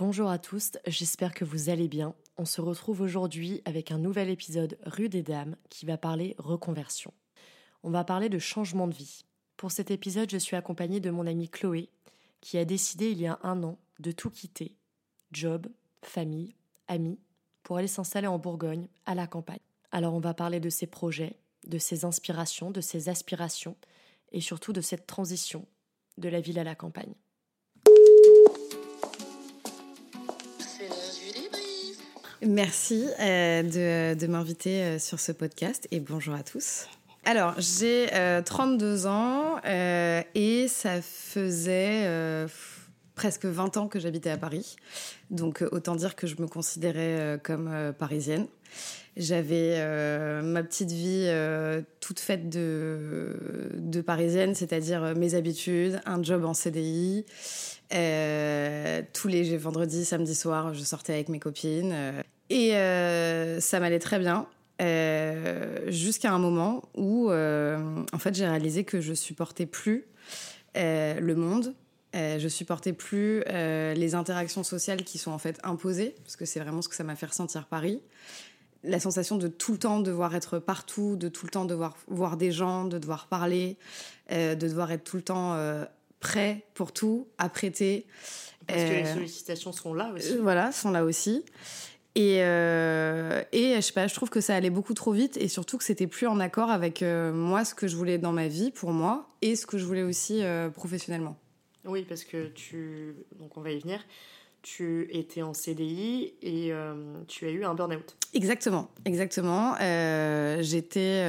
Bonjour à tous, j'espère que vous allez bien. On se retrouve aujourd'hui avec un nouvel épisode Rue des Dames qui va parler reconversion. On va parler de changement de vie. Pour cet épisode, je suis accompagnée de mon amie Chloé qui a décidé il y a un an de tout quitter job, famille, amis pour aller s'installer en Bourgogne, à la campagne. Alors on va parler de ses projets, de ses inspirations, de ses aspirations et surtout de cette transition de la ville à la campagne. Merci euh, de, m'inviter euh, sur ce podcast et bonjour à tous. Alors, j'ai 32 euh, ans et ça faisait presque 20 ans que j'habitais à Paris. Donc, autant dire que je me considérais comme parisienne. J'avais ma petite vie toute faite de, parisienne, c'est-à-dire mes habitudes, un job en CDI, euh, tous les vendredis, samedis soirs, je sortais avec mes copines. Euh, et euh, ça m'allait très bien. Jusqu'à un moment où, en fait, j'ai réalisé que je supportais plus le monde. je supportais plus les interactions sociales qui sont en fait imposées, parce que c'est vraiment ce que ça m'a fait ressentir Paris la sensation de tout le temps devoir être partout, de tout le temps devoir voir des gens, de devoir parler, de devoir être tout le temps prêt pour tout, à prêter. Parce que les euh, sollicitations sont là aussi. Euh, voilà, sont là aussi. Et, euh, et je sais pas, je trouve que ça allait beaucoup trop vite et surtout que c'était plus en accord avec moi, ce que je voulais dans ma vie pour moi et ce que je voulais aussi professionnellement. Oui, parce que tu. Donc on va y venir. Tu étais en CDI et tu as eu un burn-out. Exactement, exactement. J'étais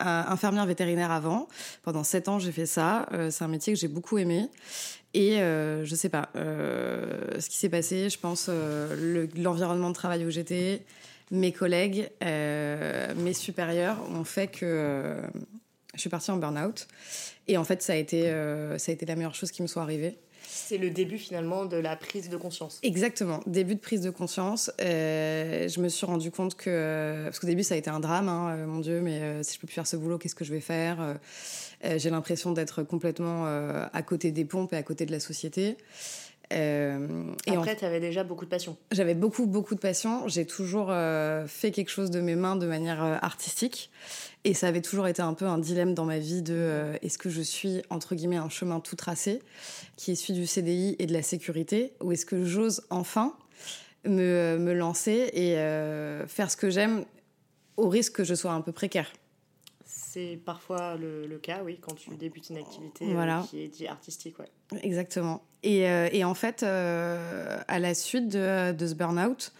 infirmière vétérinaire avant. Pendant sept ans, j'ai fait ça. Euh, c'est un métier que j'ai beaucoup aimé. Et euh, je sais pas, euh, ce qui s'est passé, je pense, l'environnement de travail où j'étais, mes collègues, mes supérieurs ont fait que je suis partie en burn-out. Et en fait, ça a, été, ça a été la meilleure chose qui me soit arrivée c'est le début finalement de la prise de conscience. Exactement, début de prise de conscience. Euh, je me suis rendu compte que, euh, parce qu'au début ça a été un drame, hein, euh, mon Dieu, mais si je peux plus faire ce boulot, qu'est-ce que je vais faire J'ai l'impression d'être complètement à côté des pompes et à côté de la société. Euh, et Après, tu avais déjà beaucoup de passion. J'avais beaucoup, beaucoup de passion. J'ai toujours fait quelque chose de mes mains de manière artistique. Et ça avait toujours été un peu un dilemme dans ma vie de euh, est-ce que je suis, entre guillemets, un chemin tout tracé qui est celui du CDI et de la sécurité ou est-ce que j'ose enfin me, euh, me, lancer et euh, faire ce que j'aime au risque que je sois un peu précaire c'est parfois le, cas, oui, quand tu débutes une activité qui est dit artistique. Ouais. Exactement. Et, et en fait, à la suite de, de ce burn-out,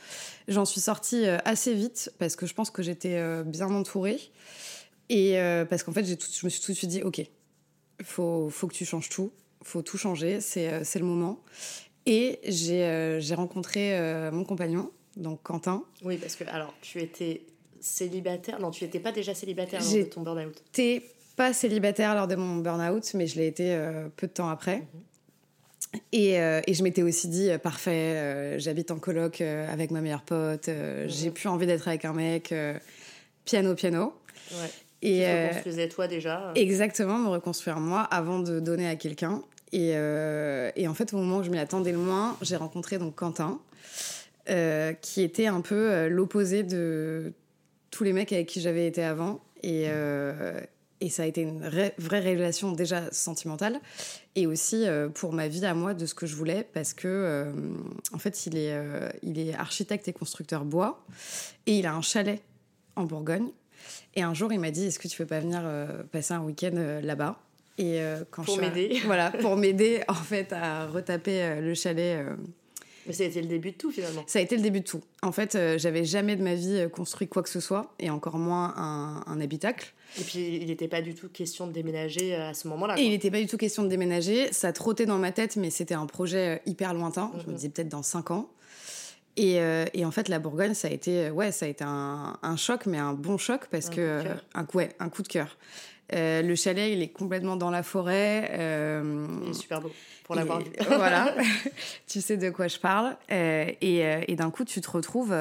j'en suis sortie assez vite parce que je pense que j'étais bien entourée. Et euh, parce qu'en fait, je me suis tout de suite dit, OK, faut, faut que tu changes tout, faut tout changer, c'est euh, le moment. Et j'ai euh, rencontré mon compagnon, donc Quentin. Oui, parce que, alors, tu étais célibataire Non, tu n'étais pas déjà célibataire lors de ton burn-out? J'étais pas célibataire lors de mon burn-out, mais je l'ai été peu de temps après. Mhm. Et, et, je m'étais aussi dit, parfait, j'habite en coloc avec ma meilleure pote, j'ai mhm. plus envie d'être avec un mec, piano, piano. Ouais. Et euh, reconstruisais toi déjà. Exactement, me reconstruire moi avant de donner à quelqu'un. Et, euh, et, en fait, au moment où je m'y attendais le moins, j'ai rencontré donc Quentin, euh, qui était un peu l'opposé de tous les mecs avec qui j'avais été avant. Et, et ça a été une vraie révélation déjà sentimentale et aussi pour ma vie à moi de ce que je voulais parce que en fait il est, il est architecte et constructeur bois et il a un chalet en Bourgogne et un jour, il m'a dit Est-ce que tu veux pas venir euh, passer un week-end euh, là-bas? Et euh, quand pour m'aider. Voilà, pour m'aider en fait à retaper le chalet. Mais ça a été le début de tout finalement. Ça a été le début de tout. En fait, j'avais jamais de ma vie construit quoi que ce soit, et encore moins un, habitacle. Et puis, il n'était pas du tout question de déménager à ce moment-là. Et il n'était pas du tout question de déménager. Ça trottait dans ma tête, mais c'était un projet hyper lointain. Je me disais peut-être dans 5 ans. Euh, et, en fait, la Bourgogne, ça a été, ouais, ça a été un, choc, mais un bon choc parce que un, ouais, un coup de cœur. Euh, le chalet, il est complètement dans la forêt. Euh, il est super beau pour l'avoir vu. voilà, tu sais de quoi je parle. et, d'un coup, tu te retrouves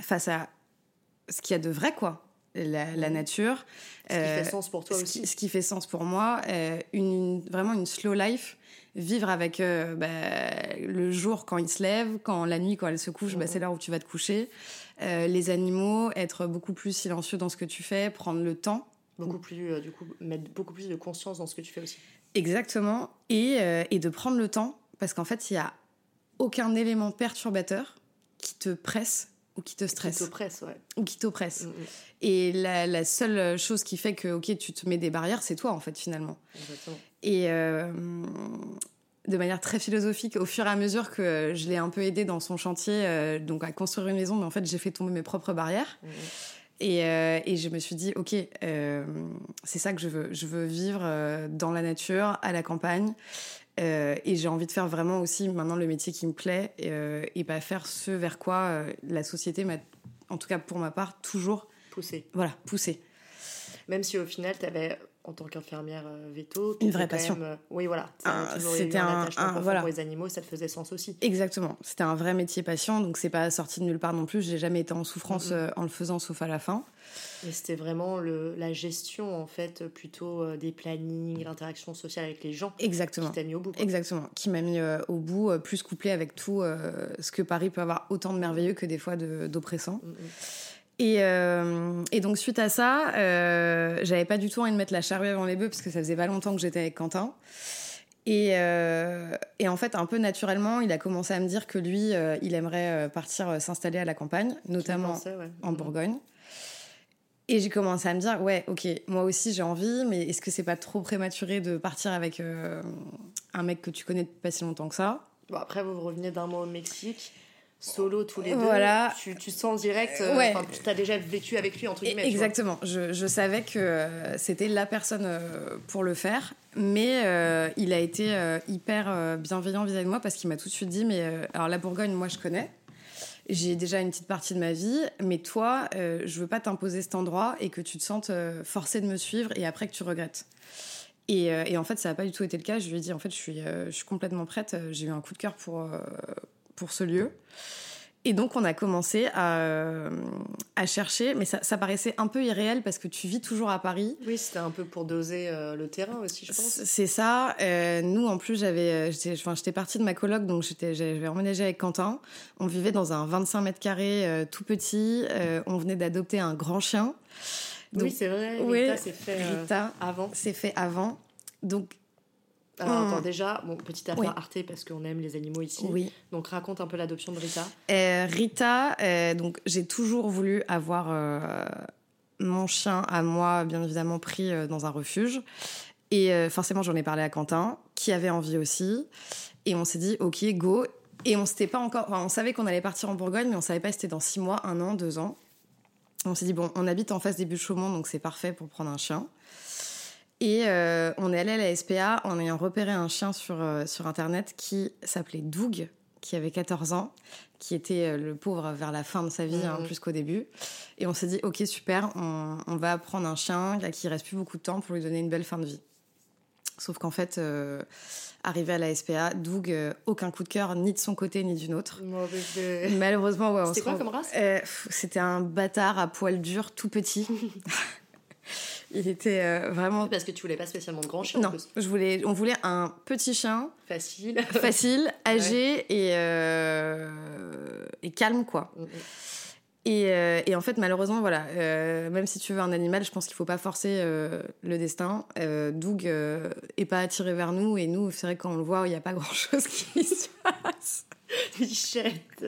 face à ce qu'il y a de vrai, quoi. La, la nature. Ce qui fait sens pour toi ce aussi. Qui, ce qui fait sens pour moi. une, vraiment une slow life vivre avec euh, bah, le jour quand il se lève, quand la nuit quand elle se couche, bah, Mhm. c'est là où tu vas te coucher. Euh, les animaux, être beaucoup plus silencieux dans ce que tu fais, prendre le temps. Beaucoup plus, euh, du coup, mettre beaucoup plus de conscience dans ce que tu fais aussi. Exactement. Et, euh, et de prendre le temps, parce qu'en fait, il n'y a aucun élément perturbateur qui te presse ou qui te stresse Qui t'oppresse, ouais. ou qui t'oppresse. Mm, mm, Et la, la seule chose qui fait que, ok, tu te mets des barrières, c'est toi, en fait, finalement. exactement. Et euh, de manière très philosophique, au fur et à mesure que je l'ai un peu aidé dans son chantier, euh, donc à construire une maison, mais en fait, j'ai fait tomber mes propres barrières. Mm, mm. Et, euh, et je me suis dit, ok, euh, c'est ça que je veux. Je veux vivre euh, dans la nature, à la campagne. Et j'ai envie de faire vraiment aussi maintenant le métier qui me plaît et pas faire ce vers quoi la société m'a, en tout cas pour ma part, toujours Pousser. voilà, poussé. Même si au final, tu avais, en tant qu'infirmière euh, veto, Une vraie passion. même, euh, oui, voilà. Eu c'était un, un- voilà. pour les animaux, ça te faisait sens aussi. Exactement. C'était un vrai métier passion, donc c'est pas sorti de nulle part non plus. J'ai jamais été en souffrance euh, en le faisant, sauf à la fin. Mais c'était vraiment le, la gestion, en fait, plutôt des plannings, l'interaction sociale avec les gens Exactement. qui t'a mis au bout. quoi. Exactement, qui m'a mis au bout, plus couplé avec tout euh, ce que Paris peut avoir autant de merveilleux que des fois d'oppressant. Et, euh, et donc suite à ça, euh, j'avais pas du tout envie de mettre la charrue avant les bœufs parce que ça faisait pas longtemps que j'étais avec Quentin. Et, euh, et en fait, un peu naturellement, il a commencé à me dire que lui, il aimerait partir s'installer à la campagne, notamment ouais. en mm. Bourgogne. Et j'ai commencé à me dire, ouais, ok, moi aussi j'ai envie, mais est-ce que c'est pas trop prématuré de partir avec un mec que tu connais depuis pas si longtemps que ça? Bon, après, vous revenez d'un mois au Mexique, solo tous les deux. Voilà. Tu, tu sens direct. euh, Ouais. Tu as déjà vécu avec lui, entre guillemets. Exactement. Je, je savais que euh, c'était la personne euh, pour le faire, mais euh, il a été hyper bienveillant vis-à-vis de moi parce qu'il m'a tout de suite dit mais euh, alors la Bourgogne, moi je connais. J'ai déjà une petite partie de ma vie, mais toi, je veux pas t'imposer cet endroit et que tu te sentes euh, forcé de me suivre et après que tu regrettes. Et, et en fait, ça n'a pas du tout été le cas. Je lui ai dit, en fait, je suis, je suis complètement prête. J'ai eu un coup de cœur pour, pour ce lieu. Et donc, on a commencé à, euh, à chercher, mais ça, ça paraissait un peu irréel parce que tu vis toujours à Paris. Oui, c'était un peu pour doser euh, le terrain aussi, je pense. C'est ça. Euh, nous, en plus, j'avais, j'étais, enfin, j'étais partie de ma coloc, donc j'étais, j'avais emménagé avec Quentin. On vivait dans un 25 mètres carrés euh, tout petit. On venait d'adopter un grand chien. Donc, oui, c'est vrai. oui, Rita s'est fait Rita, avant. c'est fait avant. Donc, Alors, Hmm. attends, déjà, bon, petite affaire Oui. Arte parce qu'on aime les animaux ici. oui. Donc, raconte un peu l'adoption de Rita. Euh, Rita, euh, donc j'ai toujours voulu avoir euh, mon chien à moi, bien évidemment pris dans un refuge. Et forcément, j'en ai parlé à Quentin, qui avait envie aussi. Et on s'est dit, ok, go. Et on s'était pas encore, enfin, on savait qu'on allait partir en Bourgogne, mais on savait pas si c'était dans six mois, un an, deux ans. On s'est dit bon, on habite en face des buttes Chaumont, donc c'est parfait pour prendre un chien. Et euh, on est allé à la SPA en ayant repéré un chien sur, euh, sur internet qui s'appelait Doug, qui avait 14 ans, qui était euh, le pauvre vers la fin de sa vie, hein, Mhm. plus qu'au début. Et on s'est dit, ok, super, on, on va prendre un chien à qui il reste plus beaucoup de temps pour lui donner une belle fin de vie. Sauf qu'en fait, arrivé à la SPA, Doug, aucun coup de cœur, ni de son côté, ni d'une autre. Mauvais bébé. Malheureusement, ouais, on C'était quoi rend- comme race? Pff, C'était un bâtard à poil dur, tout petit. il était euh, vraiment. Parce que tu voulais pas spécialement de grand chien en Non, plus. je voulais, on voulait un petit chien, Facile. facile, âgé et, euh, et calme, quoi. Mm, mm. Et, euh, et en fait, malheureusement, voilà, euh, même si tu veux un animal, je pense qu'il faut pas forcer euh, le destin. Doug est pas attiré vers nous et nous, c'est vrai que quand on le voit, il n'y a pas grand chose qui se passe. Bichette.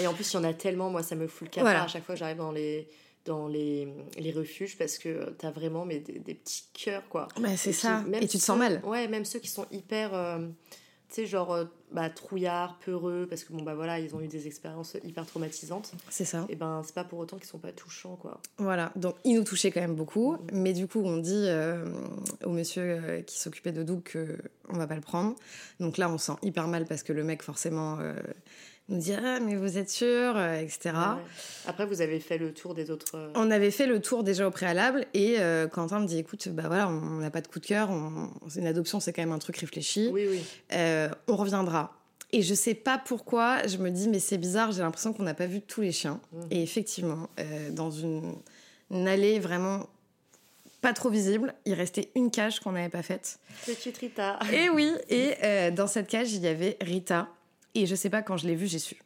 Et en plus, il y en a tellement, moi, ça me fout le cafard Voilà. à chaque fois que j'arrive dans les dans les, les refuges parce que t'as vraiment mais, des, des petits cœurs, quoi. Bah, c'est ça. même Et tu te ceux- sens mal. Ouais, même ceux qui sont hyper, euh, tu sais, genre euh, bah, trouillards, peureux, parce que bon, bah voilà, ils ont eu des expériences hyper traumatisantes. C'est ça. Et ben, c'est pas pour autant qu'ils sont pas touchants, quoi. Voilà, donc il nous touchait quand même beaucoup, Mhm. mais du coup on dit euh, au monsieur euh, qui s'occupait de Doug que on va pas le prendre. Donc là on se sent hyper mal parce que le mec forcément euh, nous dit ah mais vous êtes sûr, euh, etc. Après, vous avez fait le tour des autres. euh, On avait fait le tour déjà au préalable et euh, Quentin me dit écoute bah voilà on n'a pas de coup de cœur, on... c'est une adoption c'est quand même un truc réfléchi, Oui, oui. Euh, on reviendra. Et je sais pas pourquoi, je me dis, mais c'est bizarre, j'ai l'impression qu'on n'a pas vu tous les chiens. Mhm. Et effectivement, euh, dans une, une allée vraiment pas trop visible. Il restait une cage qu'on n'avait pas faite. Petite Rita. Et oui, et euh, dans cette cage, il y avait Rita. Et je sais pas, quand je l'ai vue, j'ai su.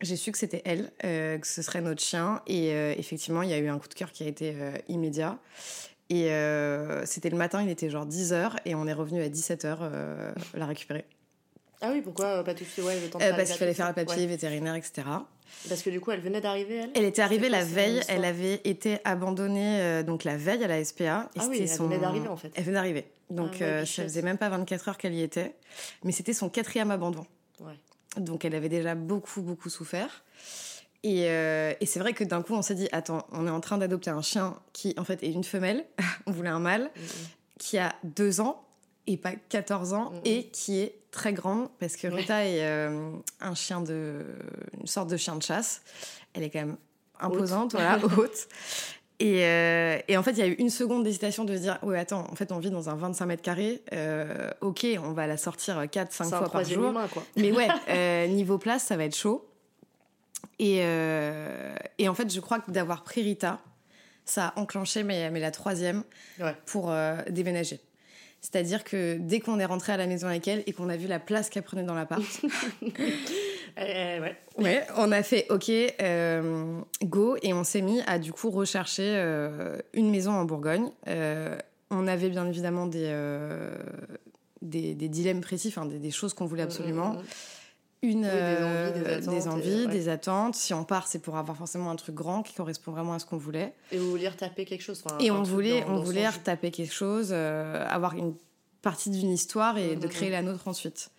J'ai su que c'était elle, euh, que ce serait notre chien. Et euh, effectivement, il y a eu un coup de cœur qui a été euh, immédiat. Et c'était le matin, il était genre 10h, et on est revenu à 17h la récupérer. Ah oui, pourquoi pas tout de suite? Ouais, le temps de faire parce qu'il fallait faire le papier vétérinaire, etc. Parce que du coup, elle venait d'arriver, elle? Elle était arrivée la veille, elle avait été abandonnée euh, donc la veille à la SPA. Et Ah oui, elle venait d'arriver, en fait. Elle venait d'arriver. Donc Ah ouais, euh, ça faisait même pas 24 heures qu'elle y était. Mais c'était son quatrième abandon. Ouais. Donc elle avait déjà beaucoup, beaucoup souffert. Et, euh, et c'est vrai que d'un coup, on s'est dit, attends, on est en train d'adopter un chien qui, en fait, est une femelle, on voulait un mâle, Mm, mm. qui a deux ans et pas 14 ans, Mhm. et qui est très grande, parce que Ouais. Rita est euh, un chien de... une sorte de chien de chasse. Elle est quand même imposante, voilà, haute. Et, euh, et en fait, il y a eu une seconde d'hésitation de se dire, ouais, attends, en fait, on vit dans un 25 mètres carrés, euh, ok, on va la sortir 4-5 C'est un fois par jour. humain, quoi. Mais ouais, euh, niveau place, ça va être chaud. Et, et en fait, je crois que d'avoir pris Rita, ça a enclenché mais, mais la troisième Ouais. pour déménager. C'est-à-dire que dès qu'on est rentré à la maison avec elle et qu'on a vu la place qu'elle prenait dans l'appart, Eh, ouais. ouais, on a fait OK, euh, go, et on s'est mis à du coup rechercher euh, une maison en Bourgogne. Euh, on avait bien évidemment des, euh, des, des dilemmes précis, enfin, des, des choses qu'on voulait absolument. Mm, mm, mm. Une, Oui, des euh, envies, des attentes, des, envies, et- ouais. des attentes. Si on part, c'est pour avoir forcément un truc grand qui correspond vraiment à ce qu'on voulait. Et vous vouliez retaper quelque chose. enfin, Et on voulait, dans- on dans voulait retaper quelque chose, euh, avoir une partie d'une histoire et de créer la nôtre ensuite.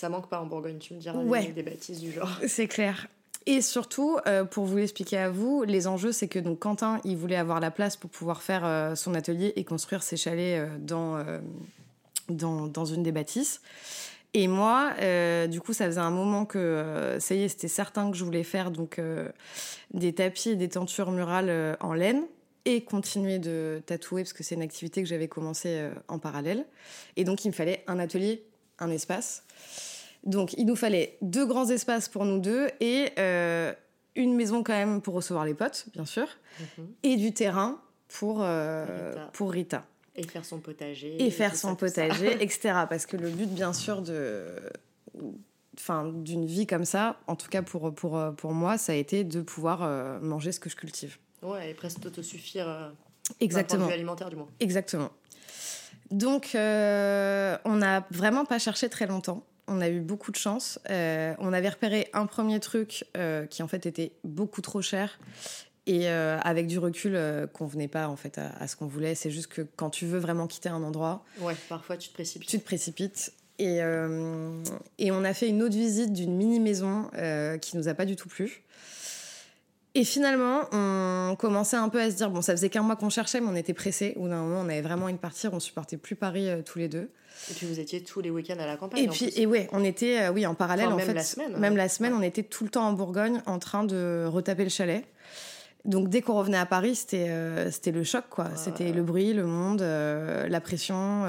Ça manque pas en Bourgogne, tu me diras. Ouais. Des, bêtises du genre. C'est clair. Et surtout, euh, pour vous l'expliquer à vous, les enjeux, c'est que donc Quentin, il voulait avoir la place pour pouvoir faire euh, son atelier et construire ses chalets euh, dans, dans, dans une des bâtisses. Et moi, du coup, ça faisait un moment que ça y est, c'était certain que je voulais faire donc des tapis et des tentures murales en laine et continuer de tatouer parce que c'est une activité que j'avais commencé en parallèle. Et donc, il me fallait un atelier, un espace. Donc, il nous fallait deux grands espaces pour nous deux et euh, une maison quand même pour recevoir les potes, bien sûr, Mhm. et du terrain pour, euh, Rita. pour Rita. Et faire son potager. Et faire son ça, potager, etc. Parce que le but, bien sûr, de... Enfin, d'une vie comme ça, en tout cas pour, pour, pour moi, ça a été de pouvoir euh, manger ce que je cultive. Ouais, et presque autosuffire. euh, Exactement. alimentaire, du moins. Exactement. Donc, euh, on n'a vraiment pas cherché très longtemps. On a eu beaucoup de chance. Euh, on avait repéré un premier truc euh, qui en fait était beaucoup trop cher et euh, avec du recul euh, convenait pas en fait à, à ce qu'on voulait. C'est juste que quand tu veux vraiment quitter un endroit, Ouais, parfois tu te précipites. tu te précipites. Et, et on a fait une autre visite d'une mini maison qui nous a pas du tout plu. Et finalement, on commençait un peu à se dire bon, ça faisait qu'un mois qu'on cherchait, mais on était pressés. Au bout d'un moment, on avait vraiment envie de partir. On supportait plus Paris euh, tous les deux. Et puis vous étiez tous les week-ends à la campagne. Et en puis, plus. et ouais, on était, euh, oui, en parallèle, Enfin, en même fait, la semaine, même ouais. la semaine, on était tout le temps en Bourgogne en train de retaper le chalet. Donc dès qu'on revenait à Paris, c'était euh, c'était le choc, quoi. C'était le bruit, le monde, la pression.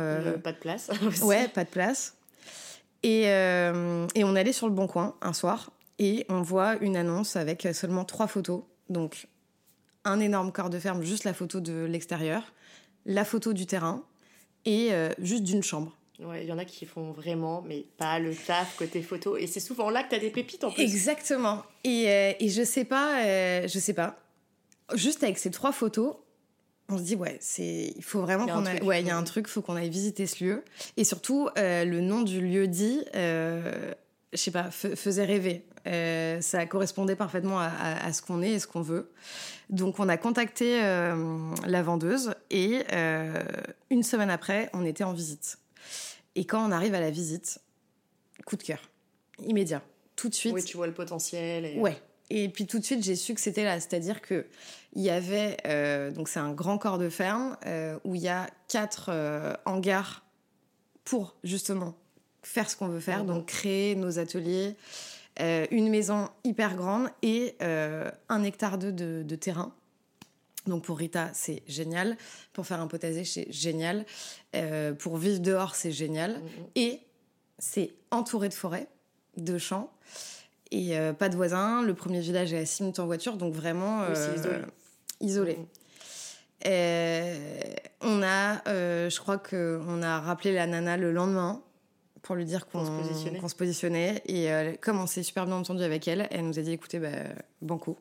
pas de place. aussi. Ouais, pas de place. Et, et on allait sur le Bon Coin un soir et on voit une annonce avec seulement trois photos. Donc, un énorme corps de ferme, juste la photo de l'extérieur, la photo du terrain et euh, juste d'une chambre. Ouais, il y en a qui font vraiment, mais pas le taf côté photo. Et c'est souvent là que t'as des pépites en plus. Exactement. Et, euh, et je sais pas, euh, je sais pas. Juste avec ces trois photos, on se dit ouais, c'est, il faut vraiment qu'on aille, ouais, il y a un truc, faut qu'on aille visiter ce lieu. Et surtout, euh, le nom du lieu dit, je sais pas, faisait rêver. Euh, ça correspondait parfaitement à, à- à ce qu'on est et ce qu'on veut. Donc on a contacté euh, la vendeuse et euh, une semaine après, on était en visite. Et quand on arrive à la visite, coup de cœur, immédiat, tout de suite. Oui, tu vois le potentiel. Et... Ouais. Et puis tout de suite, j'ai su que c'était là. C'est-à-dire que il y avait donc c'est un grand corps de ferme où il y a quatre hangars pour justement faire ce qu'on veut faire, donc créer nos ateliers, euh, une maison hyper grande et euh, un hectare de, de, de terrain. Donc pour Rita, c'est génial. Pour faire un potager, c'est génial. Euh, pour vivre dehors, c'est génial. Mhm. Et c'est entouré de forêts, de champs, et pas de voisins. Le premier village est à 6 minutes en voiture, donc vraiment Oui, isolé. isolé. Euh, On a, euh, je crois qu'on a rappelé la nana le lendemain pour lui dire qu'on se positionnait. qu'on se positionnait. Et euh, comme on s'est super bien entendu avec elle, elle nous a dit écoutez, bah, Banco.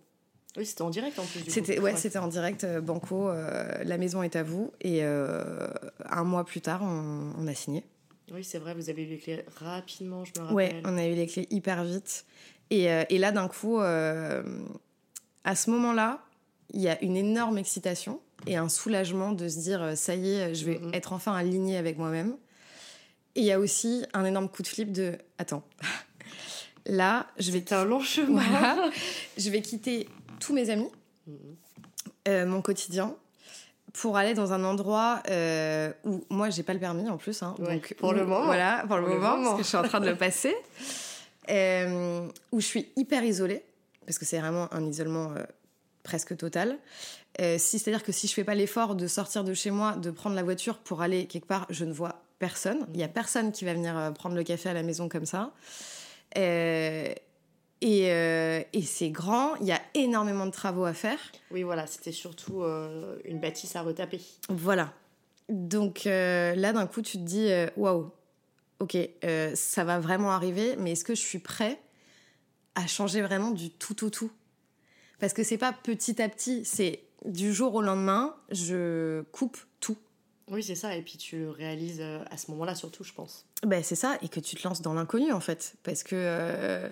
Oui, c'était en direct en plus. C'était ouais, c'était en direct, euh, Banco, euh, la maison est à vous. Et euh, un mois plus tard, on, on a signé. Oui, c'est vrai, vous avez eu les clés rapidement, je me rappelle. Ouais, on a eu les clés hyper vite. Et, et là, d'un coup, à ce moment-là, il y a une énorme excitation et un soulagement de se dire ça y est, je vais Mhm. être enfin alignée avec moi-même. Et il y a aussi un énorme coup de flip de attends, là, je vais, C'était un long chemin. voilà, je vais quitter tous mes amis, Mhm. euh, mon quotidien. Pour aller dans un endroit euh, où moi j'ai pas le permis en plus, hein, Ouais, donc pour où- le moment. voilà pour le Pour le moment, parce que je suis en train de le passer, euh, où je suis hyper isolée parce que c'est vraiment un isolement euh, presque total. Si c'est à dire que si je fais pas l'effort de sortir de chez moi, de prendre la voiture pour aller quelque part, je ne vois personne. Il y a personne qui va venir euh, prendre le café à la maison comme ça. Euh, et, euh, et c'est grand, il y a énormément de travaux à faire. Oui, voilà, c'était surtout euh, une bâtisse à retaper. Voilà. Donc là, d'un coup, tu te dis waouh, ok, euh, ça va vraiment arriver, mais est-ce que je suis prêt à changer vraiment du tout au tout? Parce que c'est pas petit à petit, c'est du jour au lendemain, je coupe tout. Oui, c'est ça, et puis tu le réalises euh, à ce moment-là surtout, je pense. Ben, c'est ça, et que tu te lances dans l'inconnu en fait. Parce que. euh,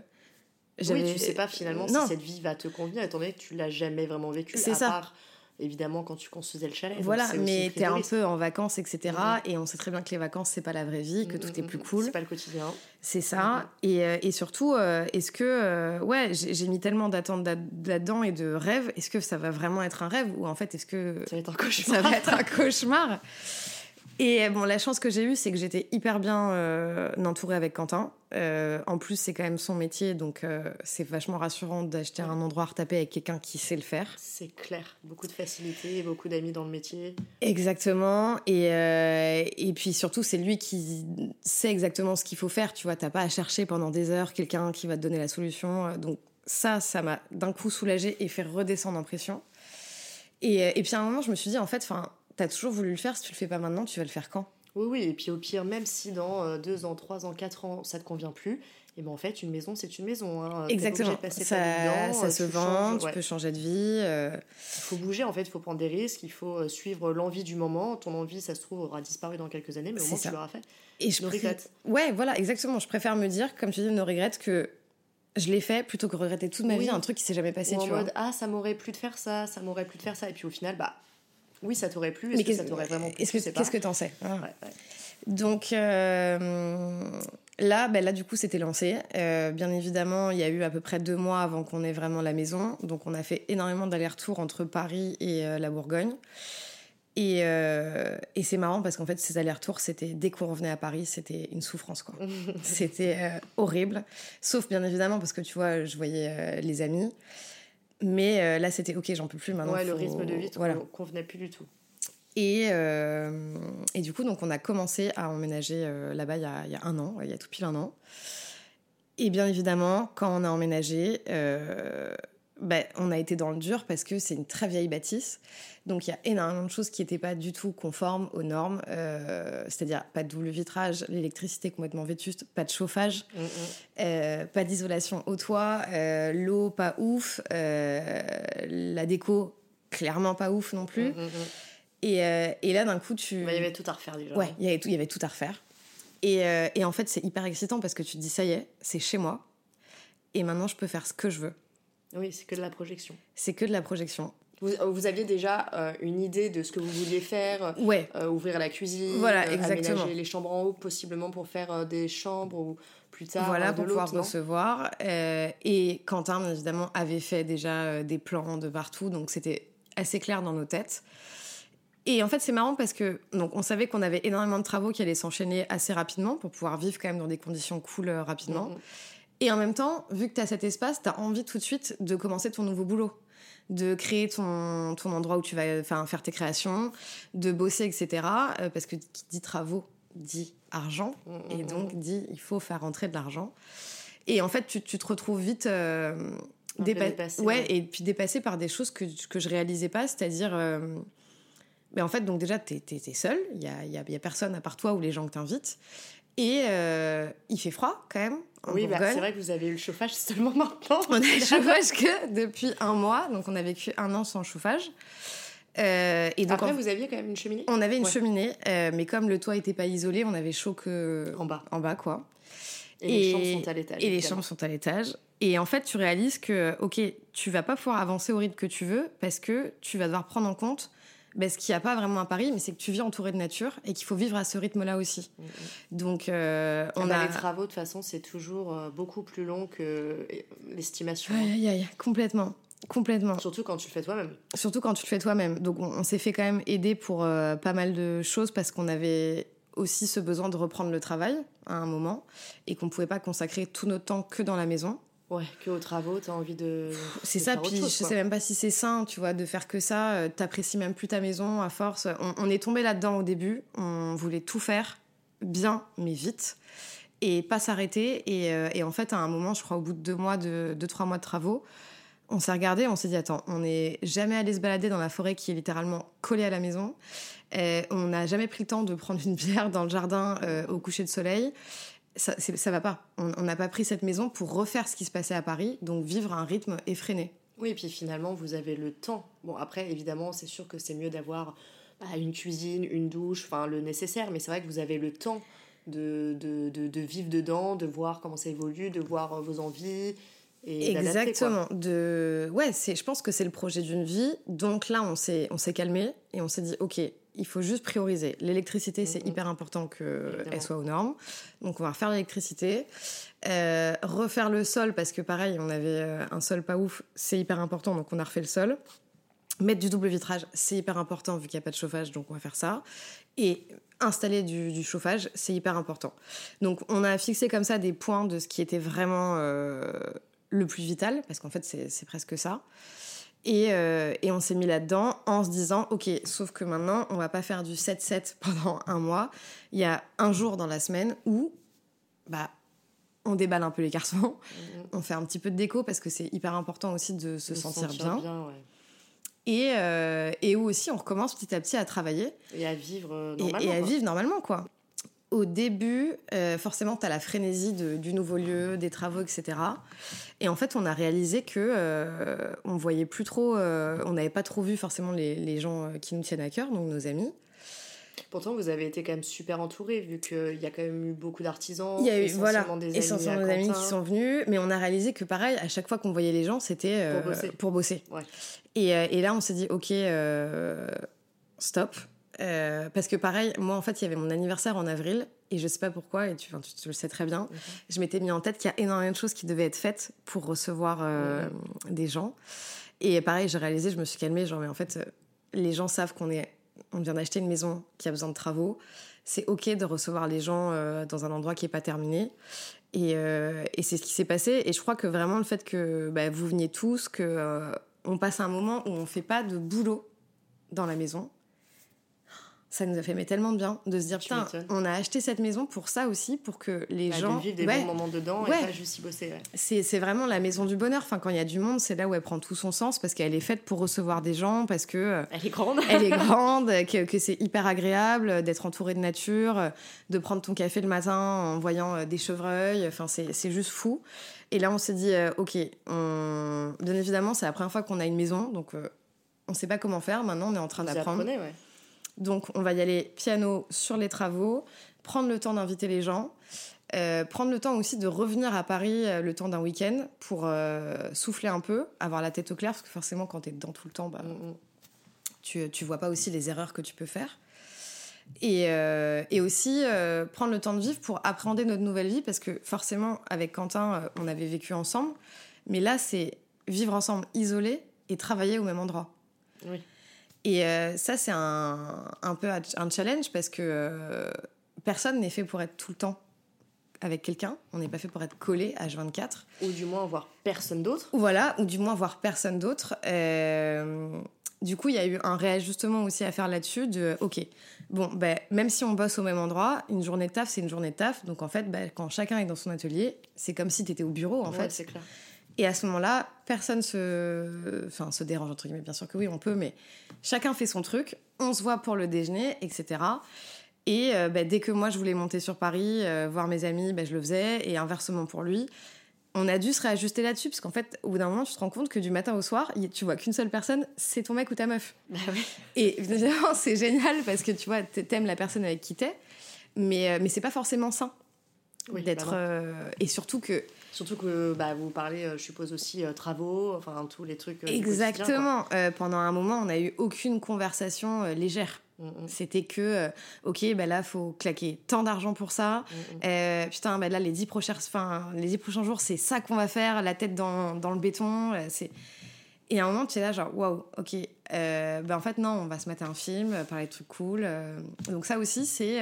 Oui, tu sais pas finalement Non. si cette vie va te convenir, étant donné que tu l'as jamais vraiment vécu. C'est à ça. part, évidemment, quand tu construisais le chalet. Voilà, mais t'es un peu en vacances, etc. Mhm. Et on sait très bien que les vacances, c'est pas la vraie vie, que tout est Mm, plus mm, mm. cool. C'est pas le quotidien. C'est ça. Et, euh, et surtout, euh, est-ce que, euh, ouais, j'ai mis tellement d'attentes là- là-dedans et de rêves, est-ce que ça va vraiment être un rêve ou en fait, est-ce que Ça va être un cauchemar. ça va être un cauchemar? Et euh, bon, la chance que j'ai eue, c'est que j'étais hyper bien euh, entourée avec Quentin. Euh, en plus, c'est quand même son métier, donc euh, c'est vachement rassurant d'acheter un endroit à retaper avec quelqu'un qui sait le faire. C'est clair. Beaucoup de facilité, beaucoup d'amis dans le métier. Exactement. Et, et puis surtout, c'est lui qui sait exactement ce qu'il faut faire. Tu vois, t'as pas à chercher pendant des heures quelqu'un qui va te donner la solution. Donc ça, ça m'a d'un coup soulagée et fait redescendre en pression. Et, et puis à un moment, je me suis dit, en fait, enfin, t'as toujours voulu le faire. Si tu le fais pas maintenant, tu vas le faire quand? Oui, oui, et puis au pire, même si dans euh, deux ans, trois ans, quatre ans, ça te convient plus, et ben en fait, une maison, c'est une maison. Hein. Exactement. passer Ça, dedans, euh, se vend, changes, tu ouais. peux changer de vie. euh, Il faut bouger, en fait, il faut prendre des risques, il faut suivre l'envie du moment. Ton envie, ça se trouve, aura disparu dans quelques années, mais au moins ça. tu l'auras fait. Et je No préfère-. Ouais, voilà, exactement. Je préfère me dire, comme tu dis, ne regrette que je l'ai fait plutôt que regretter toute ma Oui. vie un truc qui s'est jamais passé, Ou en tu vois. mode, ah, ça m'aurait plu de faire ça, ça m'aurait plu de faire ça, et puis au final, bah, oui, ça t'aurait plu, est-ce Mais que ça qu'est-ce t'aurait vraiment plu? que sais qu'est-ce que t'en sais? Hein Ouais, ouais. Donc euh, là, ben là du coup c'était lancé. Euh, bien évidemment, il y a eu à peu près deux mois avant qu'on ait vraiment la maison. Donc on a fait énormément d'allers-retours entre Paris et euh, la Bourgogne. Et, et c'est marrant parce qu'en fait ces allers-retours, c'était dès qu'on revenait à Paris, c'était une souffrance quoi. c'était horrible. Sauf bien évidemment parce que tu vois, je voyais les amis. Mais euh, là c'était ok, j'en peux plus maintenant. ouais, le rythme de vie voilà. con- convenait plus du tout. Et, euh, et du coup, donc, on a commencé à emménager euh, là-bas il y, a, il y a un an, il y a tout pile un an. Et bien évidemment, quand on a emménagé, ben, on a été dans le dur parce que c'est une très vieille bâtisse. Donc il y a énormément de choses qui n'étaient pas du tout conformes aux normes. euh, C'est-à-dire pas de double vitrage, l'électricité complètement vétuste, pas de chauffage, Mm, mm. euh, pas d'isolation au toit, euh, l'eau pas ouf, la déco clairement pas ouf non plus. Mm. Et, et là, d'un coup, tu. Bah, il y avait tout à refaire déjà. Ouais, il y avait tout, il y avait tout à refaire. Et, et en fait, c'est hyper excitant parce que tu te dis, ça y est, c'est chez moi. Et maintenant, je peux faire ce que je veux. Oui, c'est que de la projection. C'est que de la projection. Vous, euh, vous aviez déjà euh, une idée de ce que vous vouliez faire Ouais, euh, Ouvrir la cuisine, Voilà, exactement. aménager les chambres en haut, possiblement pour faire euh, des chambres ou plus tard voilà, de pour pouvoir recevoir. Euh, et Quentin, bien évidemment, avait fait déjà euh, des plans de partout. Donc, c'était assez clair dans nos têtes. Et en fait, c'est marrant parce que donc on savait qu'on avait énormément de travaux qui allaient s'enchaîner assez rapidement pour pouvoir vivre quand même dans des conditions cool euh, rapidement. Mm, mm. Et en même temps, vu que tu as cet espace, tu as envie tout de suite de commencer ton nouveau boulot, de créer ton, ton endroit où tu vas faire tes créations, de bosser, etc. Euh, parce que qui dit travaux dit argent, Mm, mm, et mm. donc dit il faut faire rentrer de l'argent. Et en fait, tu, tu te retrouves vite euh, dépa- dépassé, ouais, ouais. et puis dépassé par des choses que, que je réalisais pas, c'est-à-dire. euh, Mais en fait, donc déjà, tu es, seul, il n'y a, y a, y a, personne à part toi ou les gens que tu invites. Et euh, il fait froid quand même. Oui, bah, c'est vrai que vous avez eu le chauffage seulement maintenant. On a eu le chauffage que depuis un mois, donc on a vécu un an sans chauffage. Euh, et donc, Après, vous aviez quand même une cheminée? On avait une cheminée, euh, mais comme le toit n'était pas isolé, on avait chaud que en bas. En bas, quoi. Et, les chambres sont à l'étage. Et les chambres sont à l'étage. Et en fait, tu réalises que, ok, tu vas pas pouvoir avancer au rythme que tu veux parce que tu vas devoir prendre en compte ben, ce qu'il n'y a pas vraiment à Paris, mais c'est que tu vis entouré de nature et qu'il faut vivre à ce rythme-là aussi. Mm, mm. Donc, euh, on a... Les travaux, de toute façon, c'est toujours euh, beaucoup plus long que l'estimation. Aïe, aïe, aïe, complètement. Complètement. Surtout quand tu le fais toi-même. Surtout quand tu le fais toi-même. Donc, on, s'est fait quand même aider pour euh, pas mal de choses parce qu'on avait aussi ce besoin de reprendre le travail à un moment et qu'on ne pouvait pas consacrer tout notre temps que dans la maison. Ouais, que aux travaux, tu as envie de. C'est ça, puis je sais même pas si c'est sain, tu vois, de faire que ça. Euh, t'apprécies même plus ta maison à force. On, est tombé là-dedans au début. On voulait tout faire bien, mais vite. Et pas s'arrêter. Et, euh, et, en fait, à un moment, je crois, au bout de deux mois, de, deux, trois mois de travaux, on s'est regardé, on s'est dit, attends, on n'est jamais allé se balader dans la forêt qui est littéralement collée à la maison. Et on n'a jamais pris le temps de prendre une bière dans le jardin euh, au coucher de soleil ça, ça va pas. On n'a pas pris cette maison pour refaire ce qui se passait à Paris, donc vivre à un rythme effréné. Oui, et puis finalement, vous avez le temps. Bon, après, évidemment, c'est sûr que c'est mieux d'avoir bah, une cuisine, une douche, enfin le nécessaire, mais c'est vrai que vous avez le temps de, de, de, vivre dedans, de voir comment ça évolue, de voir euh, vos envies. Et Exactement. De... Ouais, je pense que c'est le projet d'une vie. Donc là, on s'est calmé et on s'est dit, OK, il faut juste prioriser. L'électricité, c'est mhm. hyper important qu'elle soit aux normes. Donc, on va refaire l'électricité. Euh, refaire le sol, parce que pareil, on avait euh, un sol pas ouf, c'est hyper important, donc on a refait le sol. Mettre du double vitrage, c'est hyper important vu qu'il n'y a pas de chauffage, donc on va faire ça. Et installer du, chauffage, c'est hyper important. Donc on a fixé comme ça des points de ce qui était vraiment euh, le plus vital, parce qu'en fait c'est presque ça. Euh, et, on s'est mis là-dedans en se disant, ok, sauf que maintenant, on va pas faire du 7-7 pendant un mois. Il y a un jour dans la semaine où, bah, on déballe un peu les cartons, mhm. on fait un petit peu de déco parce que c'est hyper important aussi de se sentir, bien. et, euh, et où aussi on recommence petit à petit à travailler. Et à vivre normalement. et à vivre normalement, quoi au début, euh, forcément, tu as la frénésie du nouveau lieu, des travaux, etc. Et en fait, on a réalisé que euh, on voyait plus trop, euh, on n'avait pas trop vu forcément les, gens qui nous tiennent à cœur, donc nos amis. Pourtant, vous avez été quand même super entouré, vu qu'il y a quand même eu beaucoup d'artisans. Il y a eu, voilà, des essentiellement des amis qui sont venus, mais on a réalisé que pareil, à chaque fois qu'on voyait les gens, c'était pour bosser. Et, et, là, on s'est dit, ok, stop euh, parce que pareil, moi en fait, il y avait mon anniversaire en avril et je sais pas pourquoi, et tu, tu, le sais très bien, je m'étais mis en tête qu'il y a énormément de choses qui devaient être faites pour recevoir euh, des gens. Et pareil, j'ai réalisé, je me suis calmée, genre, mais en fait, euh, les gens savent qu'on est, on vient d'acheter une maison qui a besoin de travaux. C'est ok de recevoir les gens dans un endroit qui est pas terminé. Et, et c'est ce qui s'est passé. Et je crois que vraiment le fait que bah, vous veniez tous, que on passe un moment où on fait pas de boulot dans la maison, ça nous a fait mais tellement de bien de se dire putain on a acheté cette maison pour ça aussi pour que les bah, gens de vivre des bons moments dedans et pas juste y bosser c'est vraiment la maison du bonheur. Enfin quand il y a du monde c'est là où elle prend tout son sens parce qu'elle est faite pour recevoir des gens parce que euh, elle est grande. elle est grande que, que c'est hyper agréable d'être entourée de nature de prendre ton café le matin en voyant euh, des chevreuils. Enfin c'est juste fou. Et là on s'est dit euh, ok on... bien évidemment c'est la première fois qu'on a une maison. Donc on sait pas comment faire. Maintenant on est en train d'apprendre. ouais. Donc on va y aller piano sur les travaux, prendre le temps d'inviter les gens, euh, prendre le temps aussi de revenir à Paris euh, le temps d'un week-end pour euh, souffler un peu, avoir la tête au clair, parce que forcément quand tu es dedans tout le temps, bah, mm, mm. tu, tu vois pas aussi les erreurs que tu peux faire. Et, et aussi prendre le temps de vivre pour appréhender notre nouvelle vie, parce que forcément avec Quentin, on avait vécu ensemble, mais là c'est vivre ensemble isolés et travailler au même endroit. Oui. Et euh, ça, c'est un, un, peu un challenge parce que euh, personne n'est fait pour être tout le temps avec quelqu'un. On n'est pas fait pour être collé H24. Ou du moins voir personne d'autre. Voilà, ou du moins voir personne d'autre. Euh, du coup, il y a eu un réajustement aussi à faire là-dessus de, ok, bon, ben, même si on bosse au même endroit, une journée de taf, c'est une journée de taf. Donc en fait, ben, quand chacun est dans son atelier, c'est comme si tu étais au bureau, en fait. c'est clair. Et à ce moment-là, personne se, enfin, se dérange, entre guillemets, bien sûr que oui, on peut, mais chacun fait son truc, on se voit pour le déjeuner, etc. Et euh, bah, dès que moi, je voulais monter sur Paris, euh, voir mes amis, bah, je le faisais, et inversement pour lui. On a dû se réajuster là-dessus, parce qu'en fait, au bout d'un moment, tu te rends compte que du matin au soir, tu vois qu'une seule personne, c'est ton mec ou ta meuf. Bah oui. Et évidemment, c'est génial, parce que tu vois, t'aimes la personne avec qui t'es, mais, euh, mais c'est pas forcément sain Oui, d'être... euh, et surtout que Surtout que bah, vous parlez, euh, je suppose aussi, euh, travaux, enfin tous les trucs. euh. Exactement. Pendant un moment, on n'a eu aucune conversation légère. Mm, mm, C'était que, euh, ok, bah là, faut claquer tant d'argent pour ça. mm. Euh, putain, bah là, les dix prochains, enfin, les dix prochains jours, c'est ça qu'on va faire, la tête dans, dans le béton. c'est... Et à un moment, tu es là, genre, waouh, ok. Euh, bah en fait, non, on va se mettre un film, parler de trucs cool. Donc, ça aussi, c'est.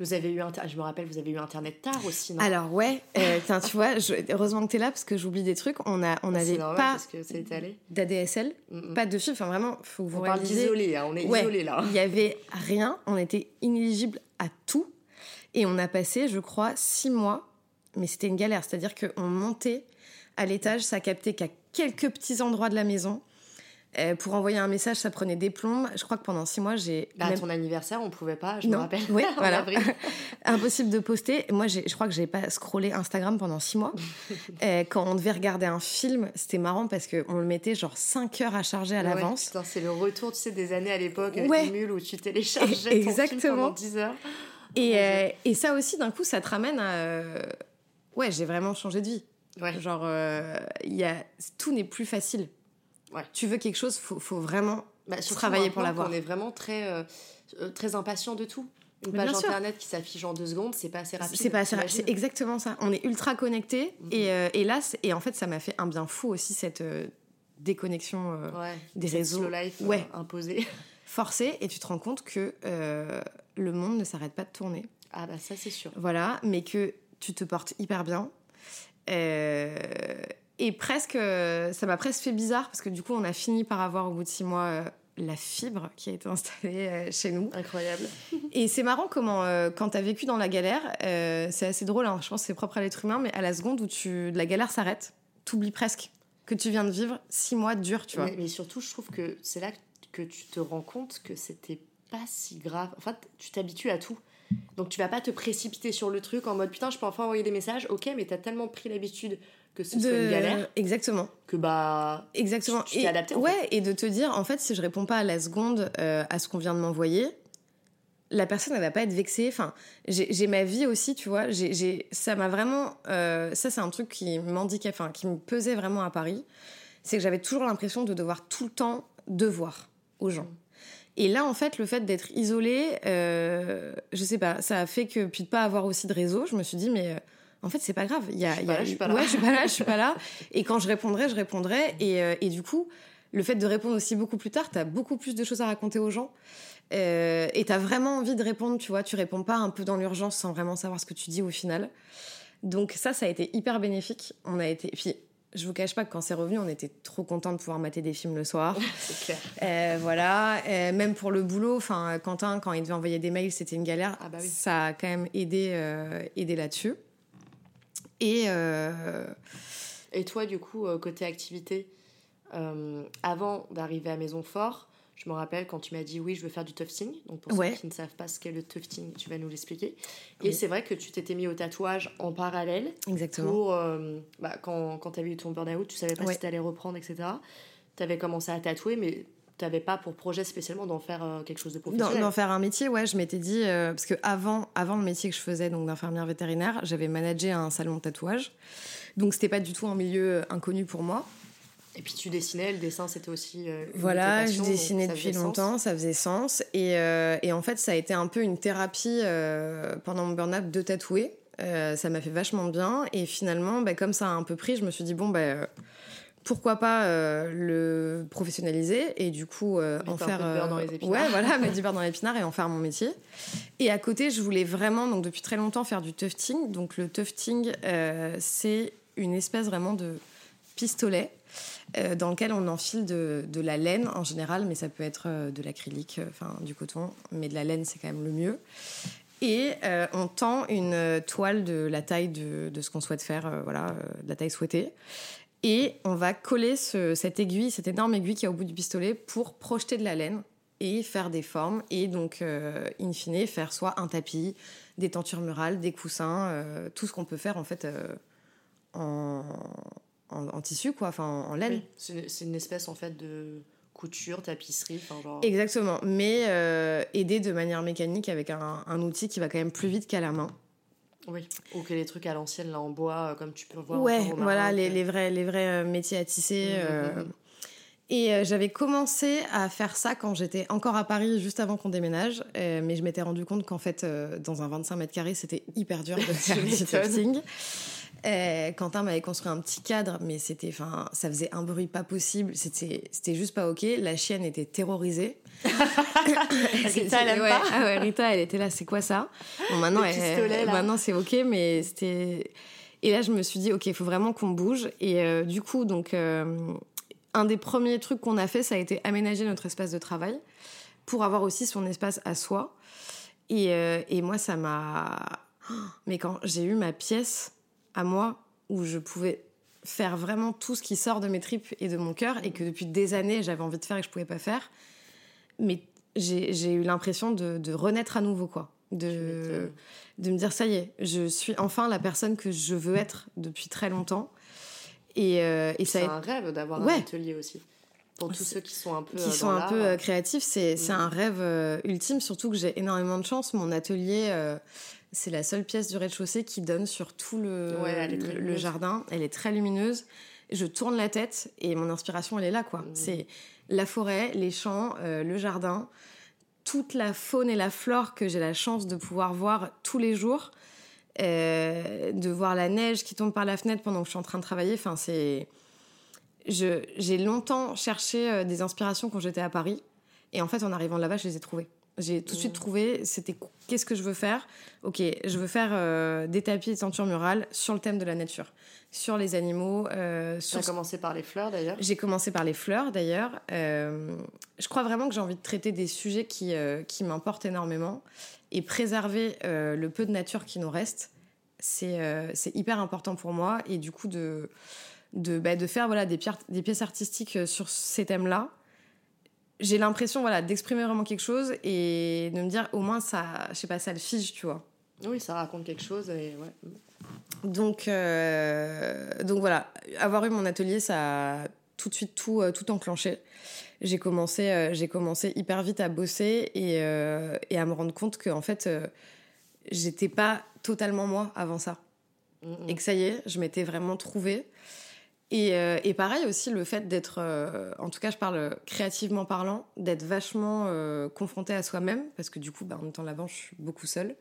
Euh, Vous avez eu, inter- je me rappelle, vous avez eu Internet tard aussi, non? Alors, ouais, euh, putain, tu vois, je- heureusement que tu es là parce que j'oublie des trucs. On a- on C'est n'avait normal pas d'ADSL, Mm, pas de fil. Enfin, vraiment, faut que vous On parle d'isolé, hein, on est Ouais, isolé là. Il y avait rien, on était inéligible à tout. Et on a passé, je crois, six mois, mais c'était une galère. C'est-à-dire qu'on montait à l'étage, ça captait qu'à quelques petits endroits de la maison. Euh, pour envoyer un message, ça prenait des plombes. Je crois que pendant six mois, j'ai. Bah, à même- ton anniversaire, on pouvait pas, je me Non. rappelle. Oui, voilà. Impossible de poster. Moi, je crois que j'ai pas scrollé Instagram pendant six mois. Euh, quand on devait regarder un film, c'était marrant parce qu'on le mettait genre 5 heures à charger à Ouais, l'avance. c'est le retour, tu sais, des années à l'époque, avec Ouais. Emule, où tu téléchargeais ton film Exactement. pendant 10 heures. Et, Dieu. euh, et ça aussi, d'un coup, ça te ramène à. Ouais, j'ai vraiment changé de vie. Ouais. Genre, y a... tout n'est plus facile. Ouais. Tu veux quelque chose, faut, faut vraiment. Bah, travailler pour l'avoir. qu'on est vraiment très, euh, euh, très impatient de tout. Une page sûr. internet qui s'affiche en deux secondes, c'est pas assez rapide. C'est pas assez- t'imagines c'est exactement ça. On est ultra connectés. Mhm. Et, euh, et là, c'est- et en fait, ça m'a fait un bien fou aussi, cette euh, déconnexion Ouais, des réseaux slow life Ouais. imposée. forcée. Et tu te rends compte que le monde ne s'arrête pas de tourner. Ah bah ça c'est sûr. Voilà, mais que tu te portes hyper bien. Euh, et presque, euh, ça m'a presque fait bizarre parce que du coup, on a fini par avoir au bout de six mois euh, la fibre qui a été installée euh, chez nous. Incroyable. Et c'est marrant comment, euh, quand t'as vécu dans la galère, c'est assez drôle, hein, je pense que c'est propre à l'être humain, mais à la seconde où tu, la galère s'arrête, t'oublies presque que tu viens de vivre six mois durs, tu vois. Mais, mais surtout, je trouve que c'est là que tu te rends compte que c'était pas si grave. En fait, tu t'habitues à tout. Donc tu vas pas te précipiter sur le truc en mode putain, je peux enfin envoyer des messages. Ok, mais t'as tellement pris l'habitude que ce soit une galère Exactement. que bah. Exactement. Tu- tu t'es Et- adapté, en ouais, et de te dire, en fait, si je réponds pas à la seconde euh, à ce qu'on vient de m'envoyer, la personne, elle va pas être vexée. Enfin, j'ai j'ai ma vie aussi, tu vois. J'ai- j'ai- ça m'a vraiment. euh, ça, c'est un truc qui m'handiquait, enfin, qui me pesait vraiment à Paris. C'est que j'avais toujours l'impression de devoir tout le temps devoir aux gens. Et là, en fait, le fait d'être isolée, euh, je sais pas, ça a fait que, puis de pas avoir aussi de réseau, je me suis dit, mais. En fait, c'est pas grave. Il y a, Je suis pas là, je suis pas là. Ouais, je suis pas là, je suis pas là. Et quand je répondrai, je répondrai. Et, euh, et du coup, le fait de répondre aussi beaucoup plus tard, t'as beaucoup plus de choses à raconter aux gens. Euh, et t'as vraiment envie de répondre, tu vois. Tu réponds pas un peu dans l'urgence sans vraiment savoir ce que tu dis au final. Donc ça, ça a été hyper bénéfique. On a été. Puis, je vous cache pas que quand c'est revenu, on était trop contents de pouvoir mater des films le soir. C'est clair. Euh, voilà, Euh, même pour le boulot, enfin Quentin, quand il devait envoyer des mails, c'était une galère. Ah bah oui. Ça a quand même aidé, aidé là-dessus. Et euh, Et toi, du coup, euh, côté activité, euh, avant d'arriver à Maison Fort, je me rappelle quand tu m'as dit oui, je veux faire du tufting. Donc pour Ouais. ceux qui ne savent pas ce qu'est le tufting, tu vas nous l'expliquer. Oui. Et c'est vrai que tu t'étais mis au tatouage en parallèle exactement. pour euh, bah, quand, quand tu avais eu ton burn-out, tu savais pas Ouais. si tu allais reprendre, etc. Tu avais commencé à tatouer, mais tu n'avais pas pour projet spécialement d'en faire euh, quelque chose de professionnel. d'en faire un métier, ouais, je m'étais dit, euh, parce que avant, avant le métier que je faisais, donc d'infirmière vétérinaire, j'avais managé un salon de tatouage. Donc c'était pas du tout un milieu inconnu pour moi. Et puis tu dessinais, le dessin c'était aussi. euh, une Voilà, je dessinais depuis sens. longtemps, ça faisait sens. Et, euh, et en fait, ça a été un peu une thérapie euh, pendant mon burn-out de tatouer. Euh, ça m'a fait vachement bien. Et finalement, bah, comme ça a un peu pris, je me suis dit, bon, bah, euh, pourquoi pas euh, le professionnaliser et du coup euh, en faire. beurre dans les épinards. Ouais, voilà, mettre du beurre dans l'épinard et en faire mon métier. Et à côté, je voulais vraiment, donc depuis très longtemps, faire du tufting. Donc le tufting, euh, c'est une espèce vraiment de pistolet euh, dans lequel on enfile de, de la laine en général, mais ça peut être euh, de l'acrylique, euh, enfin du coton, mais de la laine c'est quand même le mieux. Et on tend une toile de la taille de, de ce qu'on souhaite faire, voilà, de la taille souhaitée. Et on va coller cette aiguille, cette énorme aiguille qui est au bout du pistolet pour projeter de la laine et faire des formes et donc, euh, in fine, faire soit un tapis, des tentures murales, des coussins, euh, tout ce qu'on peut faire en fait euh, en, en, tissu, quoi, enfin en, laine. c'est une espèce en fait de couture, tapisserie, enfin genre... Exactement, mais aidé de manière mécanique avec un, un, outil qui va quand même plus vite qu'à la main. Oui, ou que les trucs à l'ancienne, là, en bois, comme tu peux voir. Ouais, voilà, les, les, vrais, les vrais métiers à tisser. Mmh, mmh, mmh. Et euh, j'avais commencé à faire ça quand j'étais encore à Paris, juste avant qu'on déménage. Euh, mais je m'étais rendu compte qu'en fait, euh, dans un 25 mètres carrés, c'était hyper dur de faire du tufting. Quentin m'avait construit un petit cadre, mais c'était, enfin, ça faisait un bruit pas possible. C'était, c'était juste pas ok. La chienne était terrorisée. Rita, elle aime pas. Ah ouais, Rita, elle était là. C'est quoi ça? Bon, maintenant, maintenant c'est ok, mais c'était. Et là, je me suis dit, ok, il faut vraiment qu'on bouge. Et du coup, donc, un des premiers trucs qu'on a fait, ça a été aménager notre espace de travail pour avoir aussi son espace à soi. Et, euh, moi, ça m'a... Mais quand j'ai eu ma pièce à moi, où je pouvais faire vraiment tout ce qui sort de mes tripes et de mon cœur, et que depuis des années, j'avais envie de faire et que je pouvais pas faire, mais j'ai eu l'impression de, renaître à nouveau, quoi. De, de me dire, ça y est, je suis enfin la personne que je veux être depuis très longtemps. Et, euh, c'est un rêve d'avoir un atelier aussi. Pour tous ceux qui sont un peu qui euh, sont un peu euh, créatifs, c'est mm. un rêve ultime. Surtout que j'ai énormément de chance. Mon atelier, c'est la seule pièce du rez-de-chaussée qui donne sur tout le, le, jardin. Elle est très lumineuse. Je tourne la tête et mon inspiration, elle est là, quoi. Mm. C'est la forêt, les champs, le jardin, toute la faune et la flore que j'ai la chance de pouvoir voir tous les jours. Euh, de voir la neige qui tombe par la fenêtre pendant que je suis en train de travailler. Enfin, c'est. J'ai longtemps cherché euh, des inspirations quand j'étais à Paris. Et en fait, en arrivant là-bas, je les ai trouvées. J'ai tout de suite mmh. trouvé, c'était qu'est-ce que je veux faire? Ok, je veux faire euh, des tapis de ceinture murale sur le thème de la nature, sur les animaux. Euh, tu as commencé par les fleurs d'ailleurs? J'ai commencé par les fleurs d'ailleurs. je crois vraiment que j'ai envie de traiter des sujets qui, qui m'importent énormément et préserver euh, le peu de nature qui nous reste, c'est euh, hyper important pour moi. Et du coup, de, de, bah, de faire voilà, des, des pièces artistiques euh, sur ces thèmes-là, j'ai l'impression voilà, d'exprimer vraiment quelque chose et de me dire au moins ça, je sais pas, ça le fige, tu vois. Oui, ça raconte quelque chose et ouais. Donc, donc voilà, avoir eu mon atelier, ça a tout de suite tout, tout enclenché j'ai commencé, euh, j'ai commencé hyper vite à bosser et, euh, et à me rendre compte que en fait, euh, j'étais pas totalement moi avant ça. Et que ça y est, je m'étais vraiment trouvée. Et, et, pareil aussi, le fait d'être, en tout cas, je parle créativement parlant, d'être vachement confronté à soi-même, parce que du coup, bah, en même temps, là-bas, je suis beaucoup seule.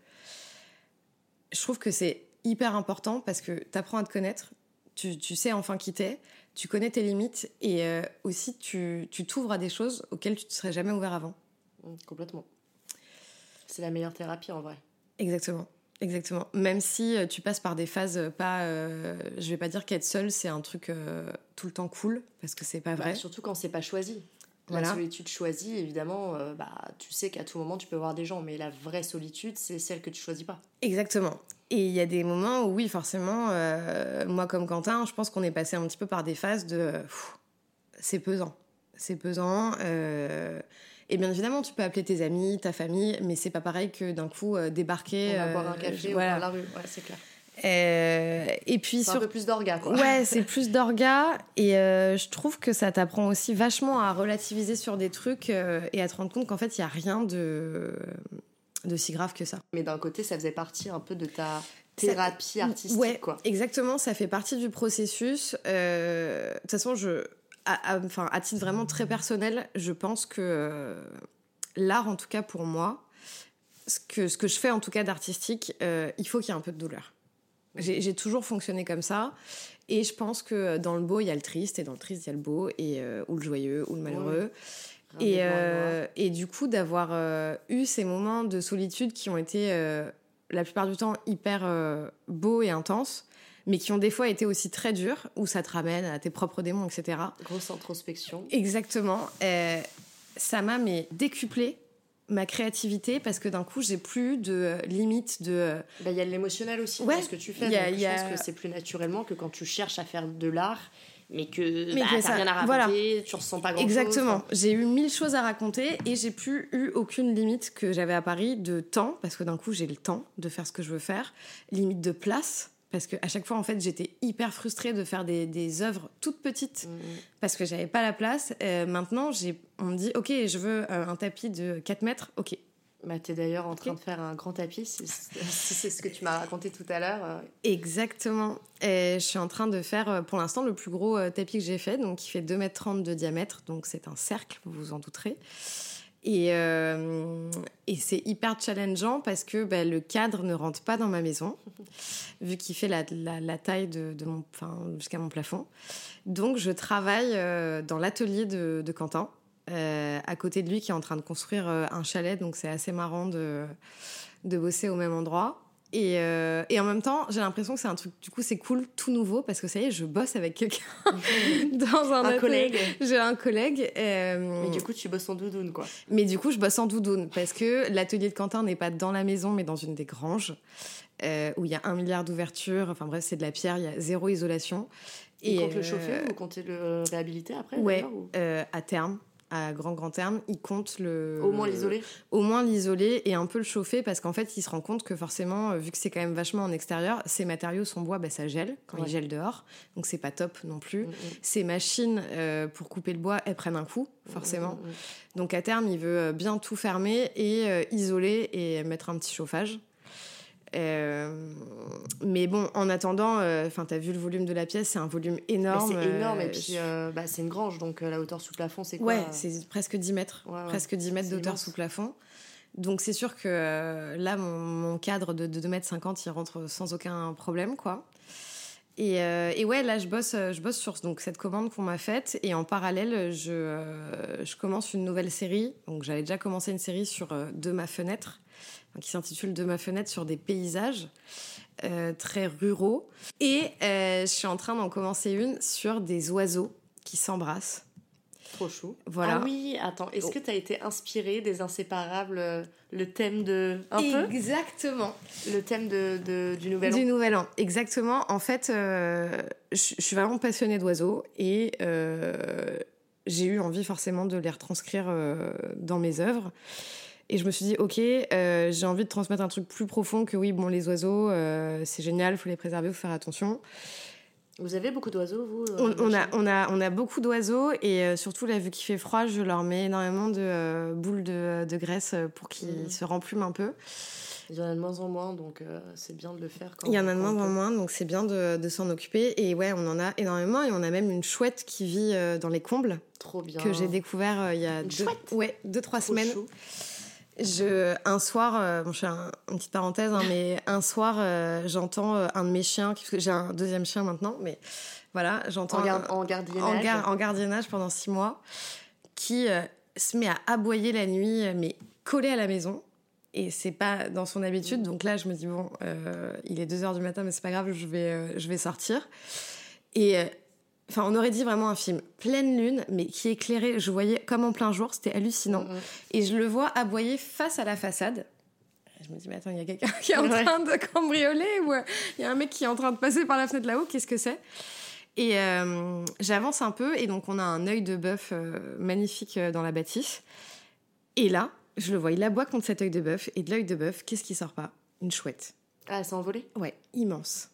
Je trouve que c'est hyper important parce que tu apprends à te connaître, tu, tu sais enfin qui t'es, tu connais tes limites et euh, aussi tu t'ouvres à des choses auxquelles tu ne te serais jamais ouvert avant. Mmh, complètement. C'est la meilleure thérapie en vrai. Exactement. Exactement. Même si euh, tu passes par des phases euh, pas. je vais pas dire qu'être seul, c'est un truc tout le temps cool, parce que c'est pas bah, vrai. surtout quand c'est pas choisi. La solitude choisie, évidemment, bah, tu sais qu'à tout moment tu peux voir des gens, mais la vraie solitude, c'est celle que tu choisis pas. Exactement. Et il y a des moments où, oui, forcément, euh, moi comme Quentin, je pense qu'on est passé un petit peu par des phases de. C'est pesant. C'est pesant. Euh, et bien évidemment, tu peux appeler tes amis, ta famille, mais c'est pas pareil que d'un coup euh, débarquer. On va boire un café ou dans la rue, ouais, c'est clair. et puis sur... un peu plus d'orga quoi. Ouais, c'est plus d'orga et je trouve que ça t'apprend aussi vachement à relativiser sur des trucs et à te rendre compte qu'en fait il y a rien de de si grave que ça. Mais d'un côté, ça faisait partie un peu de ta thérapie artistique, ouais, quoi. Exactement, ça fait partie du processus. Euh, de toute façon, je, à, enfin, à titre vraiment très personnel, je pense que euh, l'art, en tout cas pour moi, ce que, ce que je fais en tout cas d'artistique, euh, il faut qu'il y ait un peu de douleur. J'ai toujours fonctionné comme ça. Et je pense que dans le beau, il y a le triste, et dans le triste, il y a le beau, et, ou le joyeux, ou le malheureux. Et, euh, et, du coup, d'avoir euh, eu ces moments de solitude qui ont été euh, la plupart du temps hyper beaux et intenses, mais qui ont des fois été aussi très durs, où ça te ramène à tes propres démons, etc. Grosse introspection. Exactement. ça m'a mais décuplé ma créativité parce que d'un coup j'ai plus de euh, limite de euh, bah, il y a l'émotionnel aussi Ouais, dans ce que tu fais y a- donc je a- pense que c'est plus naturellement que quand tu cherches à faire de l'art mais que Mais bah, t'as rien à voilà. raconter tu ressens pas grand chose exactement j'ai eu mille choses à raconter et j'ai plus eu aucune limite que j'avais à Paris de temps parce que d'un coup j'ai le temps de faire ce que je veux faire limite de place parce que à chaque fois en fait j'étais hyper frustrée de faire des, des œuvres toutes petites parce que j'avais pas la place Euh, maintenant j'ai on me dit ok je veux euh, un tapis de 4 mètres ok bah, t'es d'ailleurs en train de faire un grand tapis si, c'est ce que tu m'as raconté tout à l'heure euh. Exactement. Et je suis en train de faire pour l'instant le plus gros tapis que j'ai fait, donc qui fait 2,30 m de diamètre, donc c'est un cercle, vous vous en douterez. Et, euh, et c'est hyper challengeant parce que bah, le cadre ne rentre pas dans ma maison, vu qu'il fait la, la- la taille de, de mon, enfin, jusqu'à mon plafond. Donc je travaille euh, dans l'atelier de, de Quentin, euh, à côté de lui qui est en train de construire un chalet, donc c'est assez marrant de, de bosser au même endroit. Et, euh, et en même temps, j'ai l'impression que c'est un truc, du coup, c'est cool, tout nouveau, parce que ça y est, je bosse avec quelqu'un dans un, un atelier. collègue J'ai un collègue. euh, mais du coup tu bosses en doudoune quoi mais du coup, je bosse en doudoune parce que l'atelier de Quentin n'est pas dans la maison, mais dans une des granges euh, où il y a un milliard d'ouvertures. Enfin bref, c'est de la pierre, il y a zéro isolation. et compte euh, le chauffer ou comptez le réhabiliter après Ouais, ou- euh, à terme, à grand grand terme, il compte le au moins l'isoler au moins l'isoler et un peu le chauffer parce qu'en fait il se rend compte que forcément euh, vu que c'est quand même vachement en extérieur ces matériaux son bois bah, ça gèle quand Ouais. il gèle dehors donc c'est pas top non plus Mm, mm. ces machines euh, pour couper le bois elles prennent un coup forcément Mm, mm. donc à terme il veut euh, bien tout fermer et euh, isoler et mettre un petit chauffage Euh, mais bon en attendant enfin t'as vu le volume de la pièce c'est un volume énorme c'est énorme et euh, puis euh, bah, c'est une grange donc euh, la hauteur sous plafond c'est quoi Ouais, euh, c'est presque 10 mètres. Ouais, ouais. Presque 10 mètres immense. sous plafond. Donc c'est sûr que euh, là, mon, mon cadre de, de 2 mètres 50, il rentre sans aucun problème, quoi. Et, euh, et ouais, là, je bosse, euh, je bosse sur donc, cette commande qu'on m'a faite. Et en parallèle, je, euh, je commence une nouvelle série. Donc j'avais déjà commencé une série sur euh, De ma fenêtre, qui s'intitule De ma fenêtre sur des paysages euh, très ruraux. Et euh, je suis en train d'en commencer une sur des oiseaux qui s'embrassent. Trop chou. Voilà. Ah oui, attends, est-ce Oh. que tu as été inspiré des inséparables, le thème de. Un peu? Exactement. Le thème de, de- du Nouvel An Du Nouvel An, exactement. En fait, euh, je suis vraiment passionnée d'oiseaux et euh, j'ai eu envie forcément de les retranscrire euh, dans mes œuvres. Et je me suis dit, ok, euh, j'ai envie de transmettre un truc plus profond que oui, bon, les oiseaux, euh, c'est génial, il faut les préserver, il faut faire attention. Vous avez beaucoup d'oiseaux, vous On, euh, on a, on, a, on a beaucoup d'oiseaux et euh, surtout, là, vu qu'il fait froid, je leur mets énormément de boules de, de graisse pour qu'ils Mhm. se remplument un peu. Il y en a de moins en moins, donc euh, c'est bien de le faire quand Il y en a de moins en moins, donc c'est bien de, de s'en occuper. Et ouais, on en a énormément. Et on a même une chouette qui vit euh, dans les combles, Trop bien. que j'ai découvert euh, il y a Une deux, chouette? Ouais, deux, trois Trop semaines. chou. Je, un soir, euh, bon, je fais un- une petite parenthèse, hein, mais un soir, euh, j'entends euh, un de mes chiens, parce que j'ai un deuxième chien maintenant, mais voilà, j'entends En, un- gar- en gardiennage. en, gar- en gardiennage pendant six mois, qui se met à aboyer la nuit, mais collé à la maison. Et c'est pas dans son habitude. Donc là, je me dis, bon, il est 2 heures du matin, mais c'est pas grave, je vais, je vais sortir. Et enfin, on aurait dit vraiment un film. Pleine lune, mais qui éclairait, je voyais comme en plein jour, c'était hallucinant. Mm, mm. Et je le vois aboyer face à la façade. Je me dis, mais attends, il y a quelqu'un qui est en Ouais. train de cambrioler ou euh, il y a un mec qui est en train de passer par la fenêtre là-haut, qu'est-ce que c'est? Et euh, j'avance un peu et donc on a un œil de bœuf euh, magnifique dans la bâtisse. Et là, je le vois, il aboie contre cet œil de bœuf et de l'œil de bœuf, qu'est-ce qui sort pas? Une chouette. Ah, c'est envolé Ouais, immense.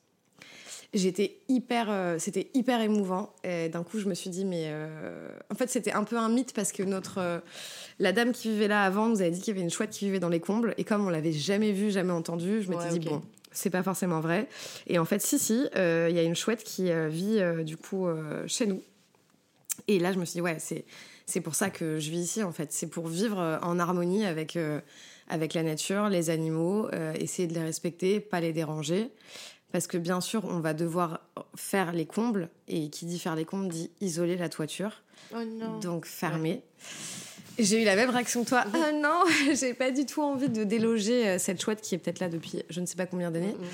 J'étais hyper, euh, c'était hyper émouvant. Et d'un coup, je me suis dit, mais euh, en fait, c'était un peu un mythe parce que notre, euh, la dame qui vivait là avant nous avait dit qu'il y avait une chouette qui vivait dans les combles. Et comme on l'avait jamais vue, jamais entendue, je m'étais Ouais, dit, ok. bon, c'est pas forcément vrai. Et en fait, si, si, il y a une chouette qui vit du coup chez nous. Et là, je me suis dit, ouais, c'est, c'est pour ça que je vis ici, en fait. C'est pour vivre en harmonie avec, avec la nature, les animaux, essayer de les respecter, pas les déranger. Parce que bien sûr, on va devoir faire les combles. Et qui dit faire les combles dit isoler la toiture. Oh non. Donc fermer. J'ai eu la même réaction que toi. Ah non, j'ai pas du tout envie de déloger euh, cette chouette qui est peut-être là depuis je ne sais pas combien d'années. Mm, mm.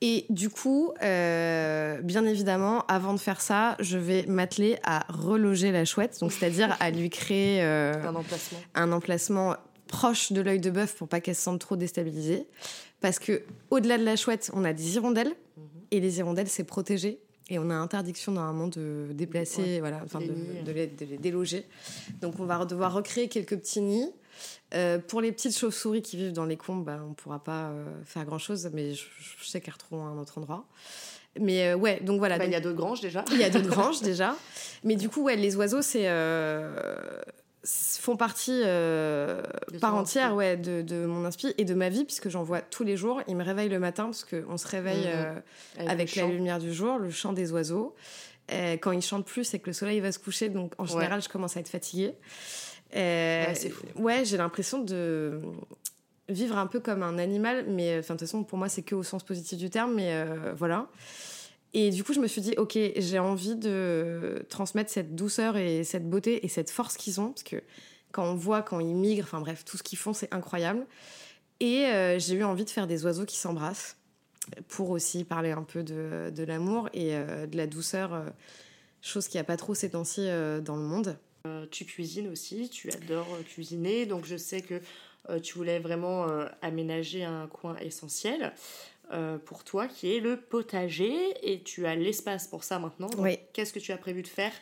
Et du coup, euh, bien évidemment, avant de faire ça, je vais m'atteler à reloger la chouette, donc c'est-à-dire à lui créer euh, Un emplacement. un emplacement proche de l'œil de bœuf pour pas qu'elle se sente trop déstabilisée. Parce que au-delà de la chouette, on a des hirondelles. Mhm. Et les hirondelles, c'est protégé. Et on a interdiction normalement de déplacer, Ouais, voilà, enfin de, de les, de les déloger. Donc on va devoir recréer quelques petits nids. Euh, pour les petites chauves-souris qui vivent dans les combes, bah, on pourra pas euh, faire grand-chose, mais je, je sais qu'elles retrouveront un autre endroit. Mais euh, ouais, donc voilà. Bah, Il y a d'autres granges déjà. il y a d'autres granges déjà. Mais du coup, ouais, les oiseaux, c'est font partie euh, ton entière ouais, de, de mon inspi et de ma vie, puisque j'en vois tous les jours. Ils me réveillent le matin, parce qu'on se réveille Mhm. euh, Avec, la chant. lumière du jour, le chant des oiseaux. Euh, quand ils chantent plus, c'est que le soleil va se coucher, donc en Ouais. général, je commence à être fatiguée. Ouais, c'est fou. ouais, j'ai l'impression de vivre un peu comme un animal, mais enfin, de toute façon, pour moi, c'est que au sens positif du terme, mais euh, voilà. Et du coup, je me suis dit, ok, j'ai envie de transmettre cette douceur et cette beauté et cette force qu'ils ont, parce que quand on voit, quand ils migrent, enfin bref, tout ce qu'ils font, c'est incroyable. Et euh, j'ai eu envie de faire des oiseaux qui s'embrassent pour aussi parler un peu de, l'amour et euh, de la douceur, euh, chose qu'il n'y a pas trop ces temps-ci dans le monde. Tu cuisines aussi, tu adores cuisiner, donc je sais que tu voulais vraiment aménager un coin essentiel euh, pour toi qui est le potager et tu as l'espace pour ça maintenant. Donc, Oui. Qu'est-ce que tu as prévu de faire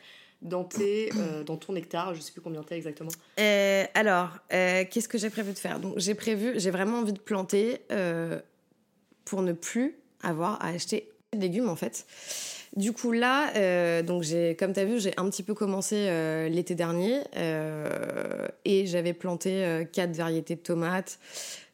dans, tes, euh, dans ton hectare? Je sais plus combien t'as exactement. Euh, alors, qu'est-ce que j'ai prévu de faire? Donc, j'ai prévu, j'ai vraiment envie de planter pour ne plus avoir à acheter de légumes en fait. Du coup là, euh, donc j'ai, comme tu as vu, j'ai un petit peu commencé euh, l'été dernier euh, et j'avais planté euh, quatre variétés de tomates,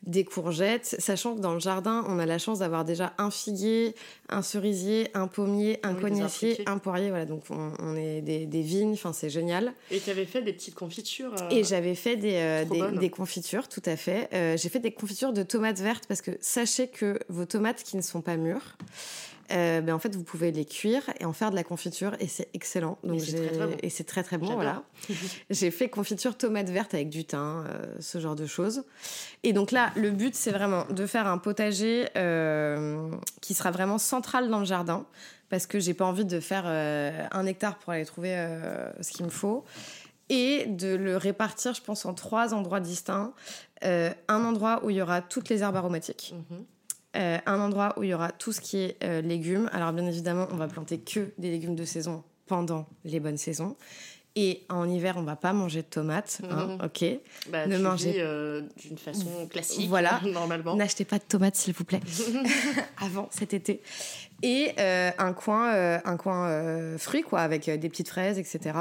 des courgettes, sachant que dans le jardin, on a la chance d'avoir déjà un figuier, un cerisier, un pommier, un Oui, cognacier, un poirier. Voilà, donc on, on est des, des vignes, enfin c'est génial. Et tu avais fait des petites confitures. euh, Et j'avais fait des, euh, confitures, tout à fait. Euh, j'ai fait des confitures de tomates vertes parce que sachez que vos tomates qui ne sont pas mûres, euh, ben en fait, vous pouvez les cuire et en faire de la confiture et c'est excellent. Donc c'est très, très bon. Et c'est très très bon, voilà. j'ai fait confiture tomates vertes avec du thym, euh, ce genre de choses. Et donc là, le but, c'est vraiment de faire un potager euh, qui sera vraiment central dans le jardin parce que j'ai pas envie de faire un hectare pour aller trouver ce qu'il me faut et de le répartir, je pense, en trois endroits distincts. Un endroit où il y aura toutes les herbes aromatiques, Mhm. Euh, un endroit où il y aura tout ce qui est euh, légumes. Alors bien évidemment, on va planter que des légumes de saison pendant les bonnes saisons. Et en hiver, on va pas manger de tomates, hein, ok. Bah, Ne tu mangez- euh, d'une façon classique, Voilà. normalement. N'achetez pas de tomates, s'il vous plaît, avant cet été. Et euh, un coin, euh, un coin fruits, quoi, avec des petites fraises, etc.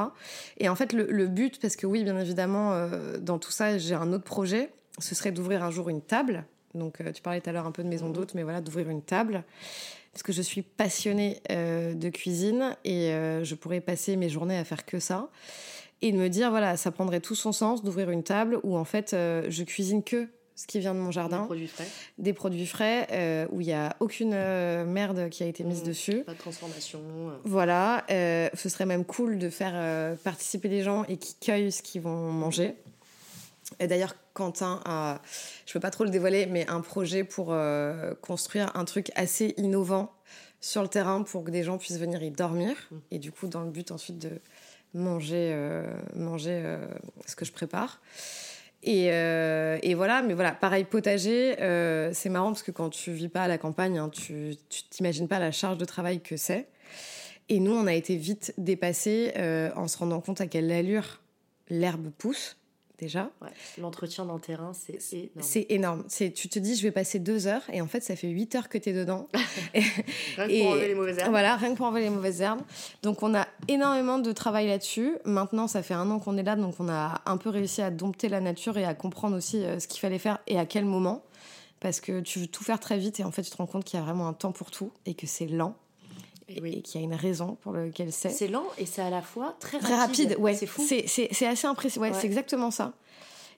Et en fait, le, le but, parce que oui, bien évidemment, dans tout ça, j'ai un autre projet, ce serait d'ouvrir un jour une table. Donc, euh, tu parlais tout à l'heure un peu de maison d'hôte, mais voilà, d'ouvrir une table. Parce que je suis passionnée euh, de cuisine et euh, je pourrais passer mes journées à faire que ça. Et de me dire, voilà, ça prendrait tout son sens d'ouvrir une table où en fait, euh, je cuisine que ce qui vient de mon Des jardin produits frais, des produits frais euh, où il n'y a aucune euh, merde qui a été mise Mhm. dessus. pas de transformation. Voilà, euh, ce serait même cool de faire participer les gens et qui cueillent ce qu'ils vont manger. Et d'ailleurs, Quentin a, je peux pas trop le dévoiler, mais un projet pour euh, construire un truc assez innovant sur le terrain pour que des gens puissent venir y dormir. Mhm. Et du coup, dans le but ensuite de manger, euh, manger euh, ce que je prépare. Et, et voilà, mais voilà, pareil, potager, c'est marrant parce que quand tu vis pas à la campagne, hein, tu t'imagines pas la charge de travail que c'est. Et nous, on a été vite dépassés en se rendant compte à quelle allure l'herbe pousse, déjà. Ouais. L'entretien d'un terrain, c'est énorme. C'est énorme. Tu te dis, je vais passer deux heures, et en fait, ça fait huit heures que tu es dedans. Rien que pour enlever les mauvaises herbes. Voilà, rien que pour enlever les mauvaises herbes. Donc on a énormément de travail là-dessus. Maintenant, ça fait un an qu'on est là, donc on a un peu réussi à dompter la nature et à comprendre aussi euh, ce qu'il fallait faire et à quel moment. Parce que tu veux tout faire très vite et en fait, tu te rends compte qu'il y a vraiment un temps pour tout et que c'est lent Et et oui. qu'il y a une raison pour laquelle c'est. C'est lent et c'est à la fois très rapide. Très rapide, ouais. C'est fou. C'est, assez impressionnant. Ouais, Ouais. c'est exactement ça.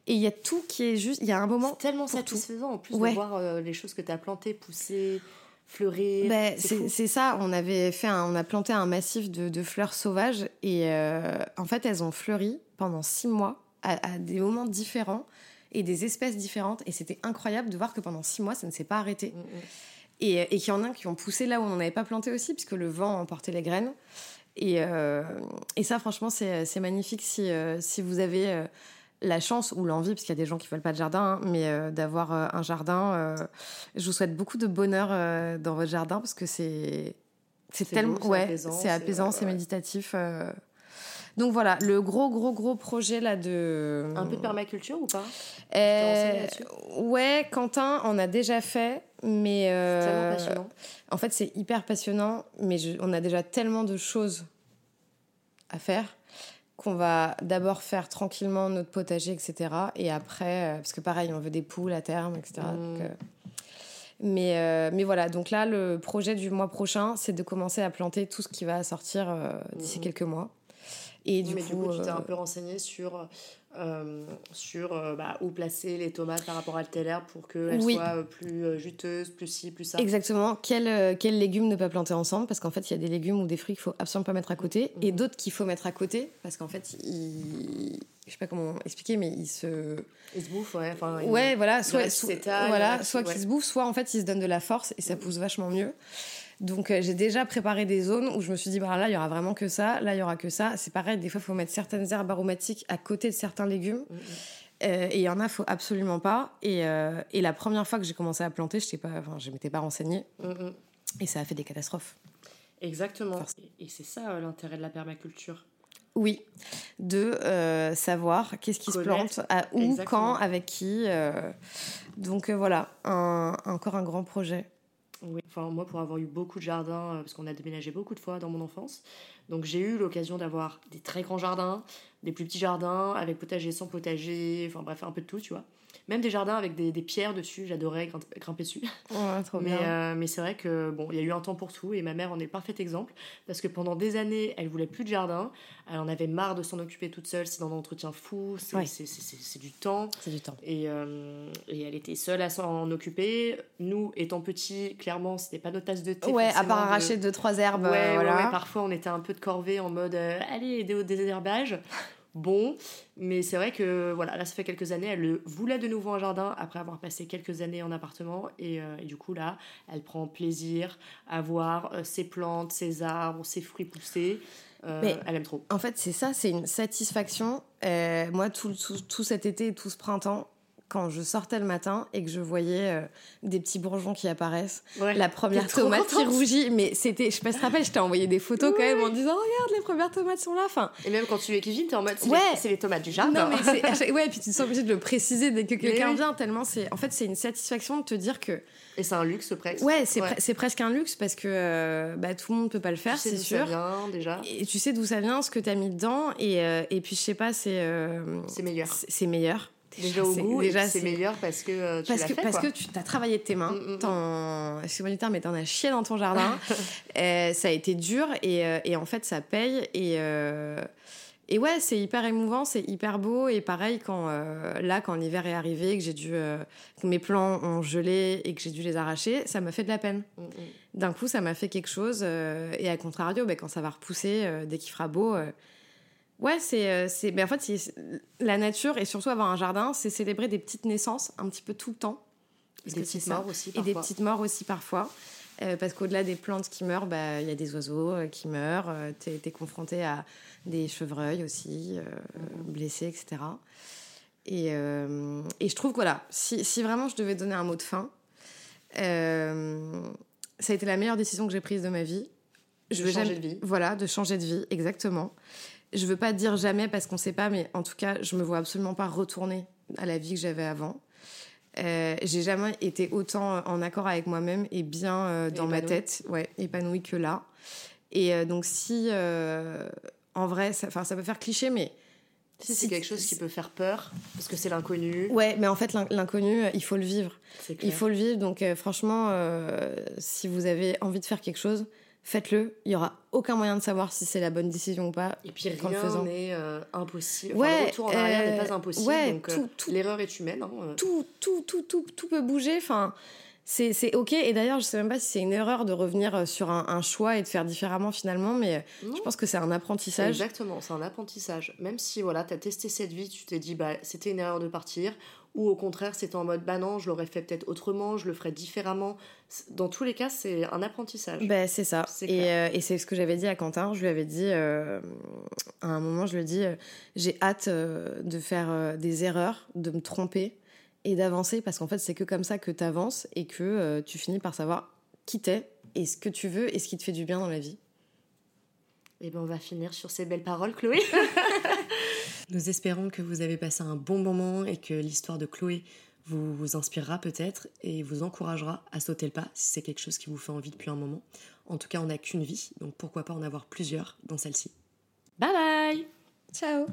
Et il y a tout qui est juste. Il y a un moment. C'est tellement tout. satisfaisant en plus Ouais. de voir euh, les choses que tu as plantées pousser, fleurir. Ben, c'est ça, on avait fait un- on a planté un massif de, de fleurs sauvages et euh, en fait elles ont fleuri pendant six mois à, à des moments différents et des espèces différentes et c'était incroyable de voir que pendant six mois ça ne s'est pas arrêté Mm, mm. Et, et qu'il y en a qui ont poussé là où on n'en avait pas planté aussi puisque le vent emportait les graines et, euh, et ça franchement c'est c'est magnifique si, euh, si vous avez euh, la chance ou l'envie, parce qu'il y a des gens qui veulent pas de jardin, hein, mais euh, d'avoir euh, un jardin. euh, je vous souhaite beaucoup de bonheur euh, dans votre jardin parce que c'est tellement ouais, apaisant, c'est apaisant, c'est ouais. méditatif. euh. Donc voilà, le gros gros gros projet là de Un peu de permaculture ou pas? Euh, ouais, Quentin en a déjà fait, mais euh, Tellement passionnant. en fait, c'est hyper passionnant, mais je- on a déjà tellement de choses à faire qu'on va d'abord faire tranquillement notre potager, etc. Et après, euh, parce que pareil, on veut des poules à terme, etc. Mm. donc, euh, mais, euh, mais voilà, donc là, le projet du mois prochain, c'est de commencer à planter tout ce qui va sortir d'ici Mhm. quelques mois. Et du mais coup, du coup, tu t'es un peu renseigné sur, euh, sur euh, bah, où placer les tomates par rapport à tel herbe pour qu'elles Oui. soient euh, plus juteuses, plus ci, plus ça. Exactement. Quels quels légumes ne pas planter ensemble? Parce qu'en fait, il y a des légumes ou des fruits qu'il faut absolument pas mettre à côté, et Mhm. d'autres qu'il faut mettre à côté, parce qu'en fait, ils... je sais pas comment expliquer, mais ils se, Ils se bouffent, ouais. Enfin, ils- ouais, voilà, soit, soit- voilà, soit ouais. qu'ils se bouffent, soit en fait ils se donnent de la force et ça pousse vachement mieux. Donc euh, j'ai déjà préparé des zones où je me suis dit bah là il y aura vraiment que ça, là il y aura que ça. C'est pareil, des fois il faut mettre certaines herbes aromatiques à côté de certains légumes. Mhm. Euh, et il y en a, faut absolument pas. Et, euh, et la première fois que j'ai commencé à planter, je pas, enfin, je m'étais pas renseignée Mm, mm. et ça a fait des catastrophes. Exactement. Et, c'est ça l'intérêt de la permaculture. Oui, de euh, savoir qu'est-ce qui se plante, à où, Exactement. quand, avec qui. euh. Donc euh, voilà, un- encore un grand projet. Oui. Enfin, moi, pour avoir eu beaucoup de jardins, euh, parce qu'on a déménagé beaucoup de fois dans mon enfance, donc j'ai eu l'occasion d'avoir des très grands jardins, des plus petits jardins, avec potager, sans potager, enfin bref, un peu de tout, tu vois. Même des jardins avec des, des pierres dessus, j'adorais grimper, dessus. Ouais, trop Mais, bien. euh, mais c'est vrai que bon, il y a eu un temps pour tout et ma mère en est le parfait exemple parce que pendant des années, elle voulait plus de jardin, elle en avait marre de s'en occuper toute seule, c'est un entretien fou, c'est Ouais. du temps C'est du temps. et, euh, et elle était seule à s'en occuper. Nous, étant petits, clairement, c'était pas notre tasse de thé. Ouais, à part de- arracher deux, trois herbes. Ouais, euh, ouais, voilà. ouais, parfois on était un peu de corvée en mode euh, allez, des désherbage. Bon, mais c'est vrai que voilà, là ça fait quelques années, elle le voulait de nouveau un jardin après avoir passé quelques années en appartement et, euh, et du coup là, elle prend plaisir à voir euh, ses plantes, ses arbres, ses fruits pousser. Euh, Mais- elle aime trop. En fait, c'est ça, c'est une satisfaction. Moi, tout, tout, tout cet été et tout ce printemps, quand je sortais le matin et que je voyais euh, des petits bourgeons qui apparaissent, Ouais. la première tomate qui rougit, mais c'était, je sais pas si tu te rappelles, je t'ai envoyé des photos quand même en disant regarde les premières tomates sont là. Enfin, Et même quand tu es cuisine, t'es en mode c'est Ouais. les, c'est les tomates du jardin. non mais chaque- ouais, et puis tu te sens obligé de le préciser dès que quelqu'un vient tellement c'est, en fait, c'est une satisfaction de te dire que Et c'est un luxe presque. ouais, c'est, pre- c'est presque un luxe parce que euh, bah, tout le monde peut pas le faire, Tu sais c'est d'où ça sûr. vient, déjà. Et tu sais d'où ça vient, ce que t'as mis dedans, et, euh, et puis je sais pas, c'est C'est meilleur. c'est meilleur. Déjà au goût, déjà, c'est meilleur parce que euh, tu Parce que, fait, parce quoi. que tu t'as travaillé de tes mains, Mm, mm, mm. excuse-moi du terme, mais t'en as chié dans ton jardin. Euh, ça a été dur et, euh, et en fait ça paye et et ouais c'est hyper émouvant, c'est hyper beau et pareil quand là quand l'hiver est arrivé que j'ai dû que mes plants ont gelé et que j'ai dû les arracher, ça m'a fait de la peine. Mm. D'un coup ça m'a fait quelque chose et à contrario ben, quand ça va repousser dès qu'il fera beau. Ouais, c'est, euh, c'est, ben en fait, c'est- la nature et surtout avoir un jardin, c'est célébrer des petites naissances un petit peu tout le temps. Et des petites morts aussi Et parfois. des petites morts aussi parfois. Euh, parce qu'au-delà des plantes qui meurent, bah, il y a des oiseaux euh, qui meurent. Euh, t'es, t'es confronté à des chevreuils aussi, euh, blessés, etc. Et, et je trouve que voilà, si, si vraiment je devais donner un mot de fin, ça a été la meilleure décision que j'ai prise de ma vie. De veux changer jamais- de vie. Voilà, de changer de vie, exactement. Je veux pas dire jamais parce qu'on sait pas, mais en tout cas, je me vois absolument pas retourner à la vie que j'avais avant. Euh, j'ai jamais été autant en accord avec moi-même et bien euh, dans ma tête, ouais, épanouie que là. Et euh, donc si, euh, en vrai, ça, ça peut faire cliché, mais Si c'est quelque chose qui peut faire peur, parce que c'est l'inconnu, ouais, mais en fait l'in- l'inconnu, euh, il faut le vivre. clair. Il faut le vivre. Donc euh, franchement, euh, si vous avez envie de faire quelque chose, faites-le. Il y aura aucun moyen de savoir si c'est la bonne décision ou pas. Et puis rien n'est euh, impossible. Ouais, Enfin, le retour en arrière euh, n'est pas impossible. ouais, donc euh, l'erreur est humaine. hein, euh. tout, tout, tout, tout, tout peut bouger. Enfin, c'est ok. Et d'ailleurs, je sais même pas si c'est une erreur de revenir euh, sur un, choix et de faire différemment finalement, mais je pense que c'est un apprentissage. Exactement, c'est un apprentissage. Même si voilà, tu as testé cette vie, tu t'es dit bah c'était une erreur de partir, ou au contraire c'était en mode bah non, je l'aurais fait peut-être autrement, je le ferais différemment. Dans tous les cas, c'est un apprentissage. Ben, c'est ça. Euh, et, c'est ce que j'avais dit à Quentin. Je lui avais dit euh, à un moment, je lui ai dit j'ai hâte de faire des erreurs, de me tromper et d'avancer parce qu'en fait c'est que comme ça que tu avances et que euh, tu finis par savoir qui t'es et ce que tu veux et ce qui te fait du bien dans la vie. Et eh ben on va finir sur ces belles paroles Chloé. Nous espérons que vous avez passé un bon moment et que l'histoire de Chloé vous, vous inspirera peut-être et vous encouragera à sauter le pas si c'est quelque chose qui vous fait envie depuis un moment. En tout cas, on n'a qu'une vie, donc pourquoi pas en avoir plusieurs dans celle-ci. Bye bye Ciao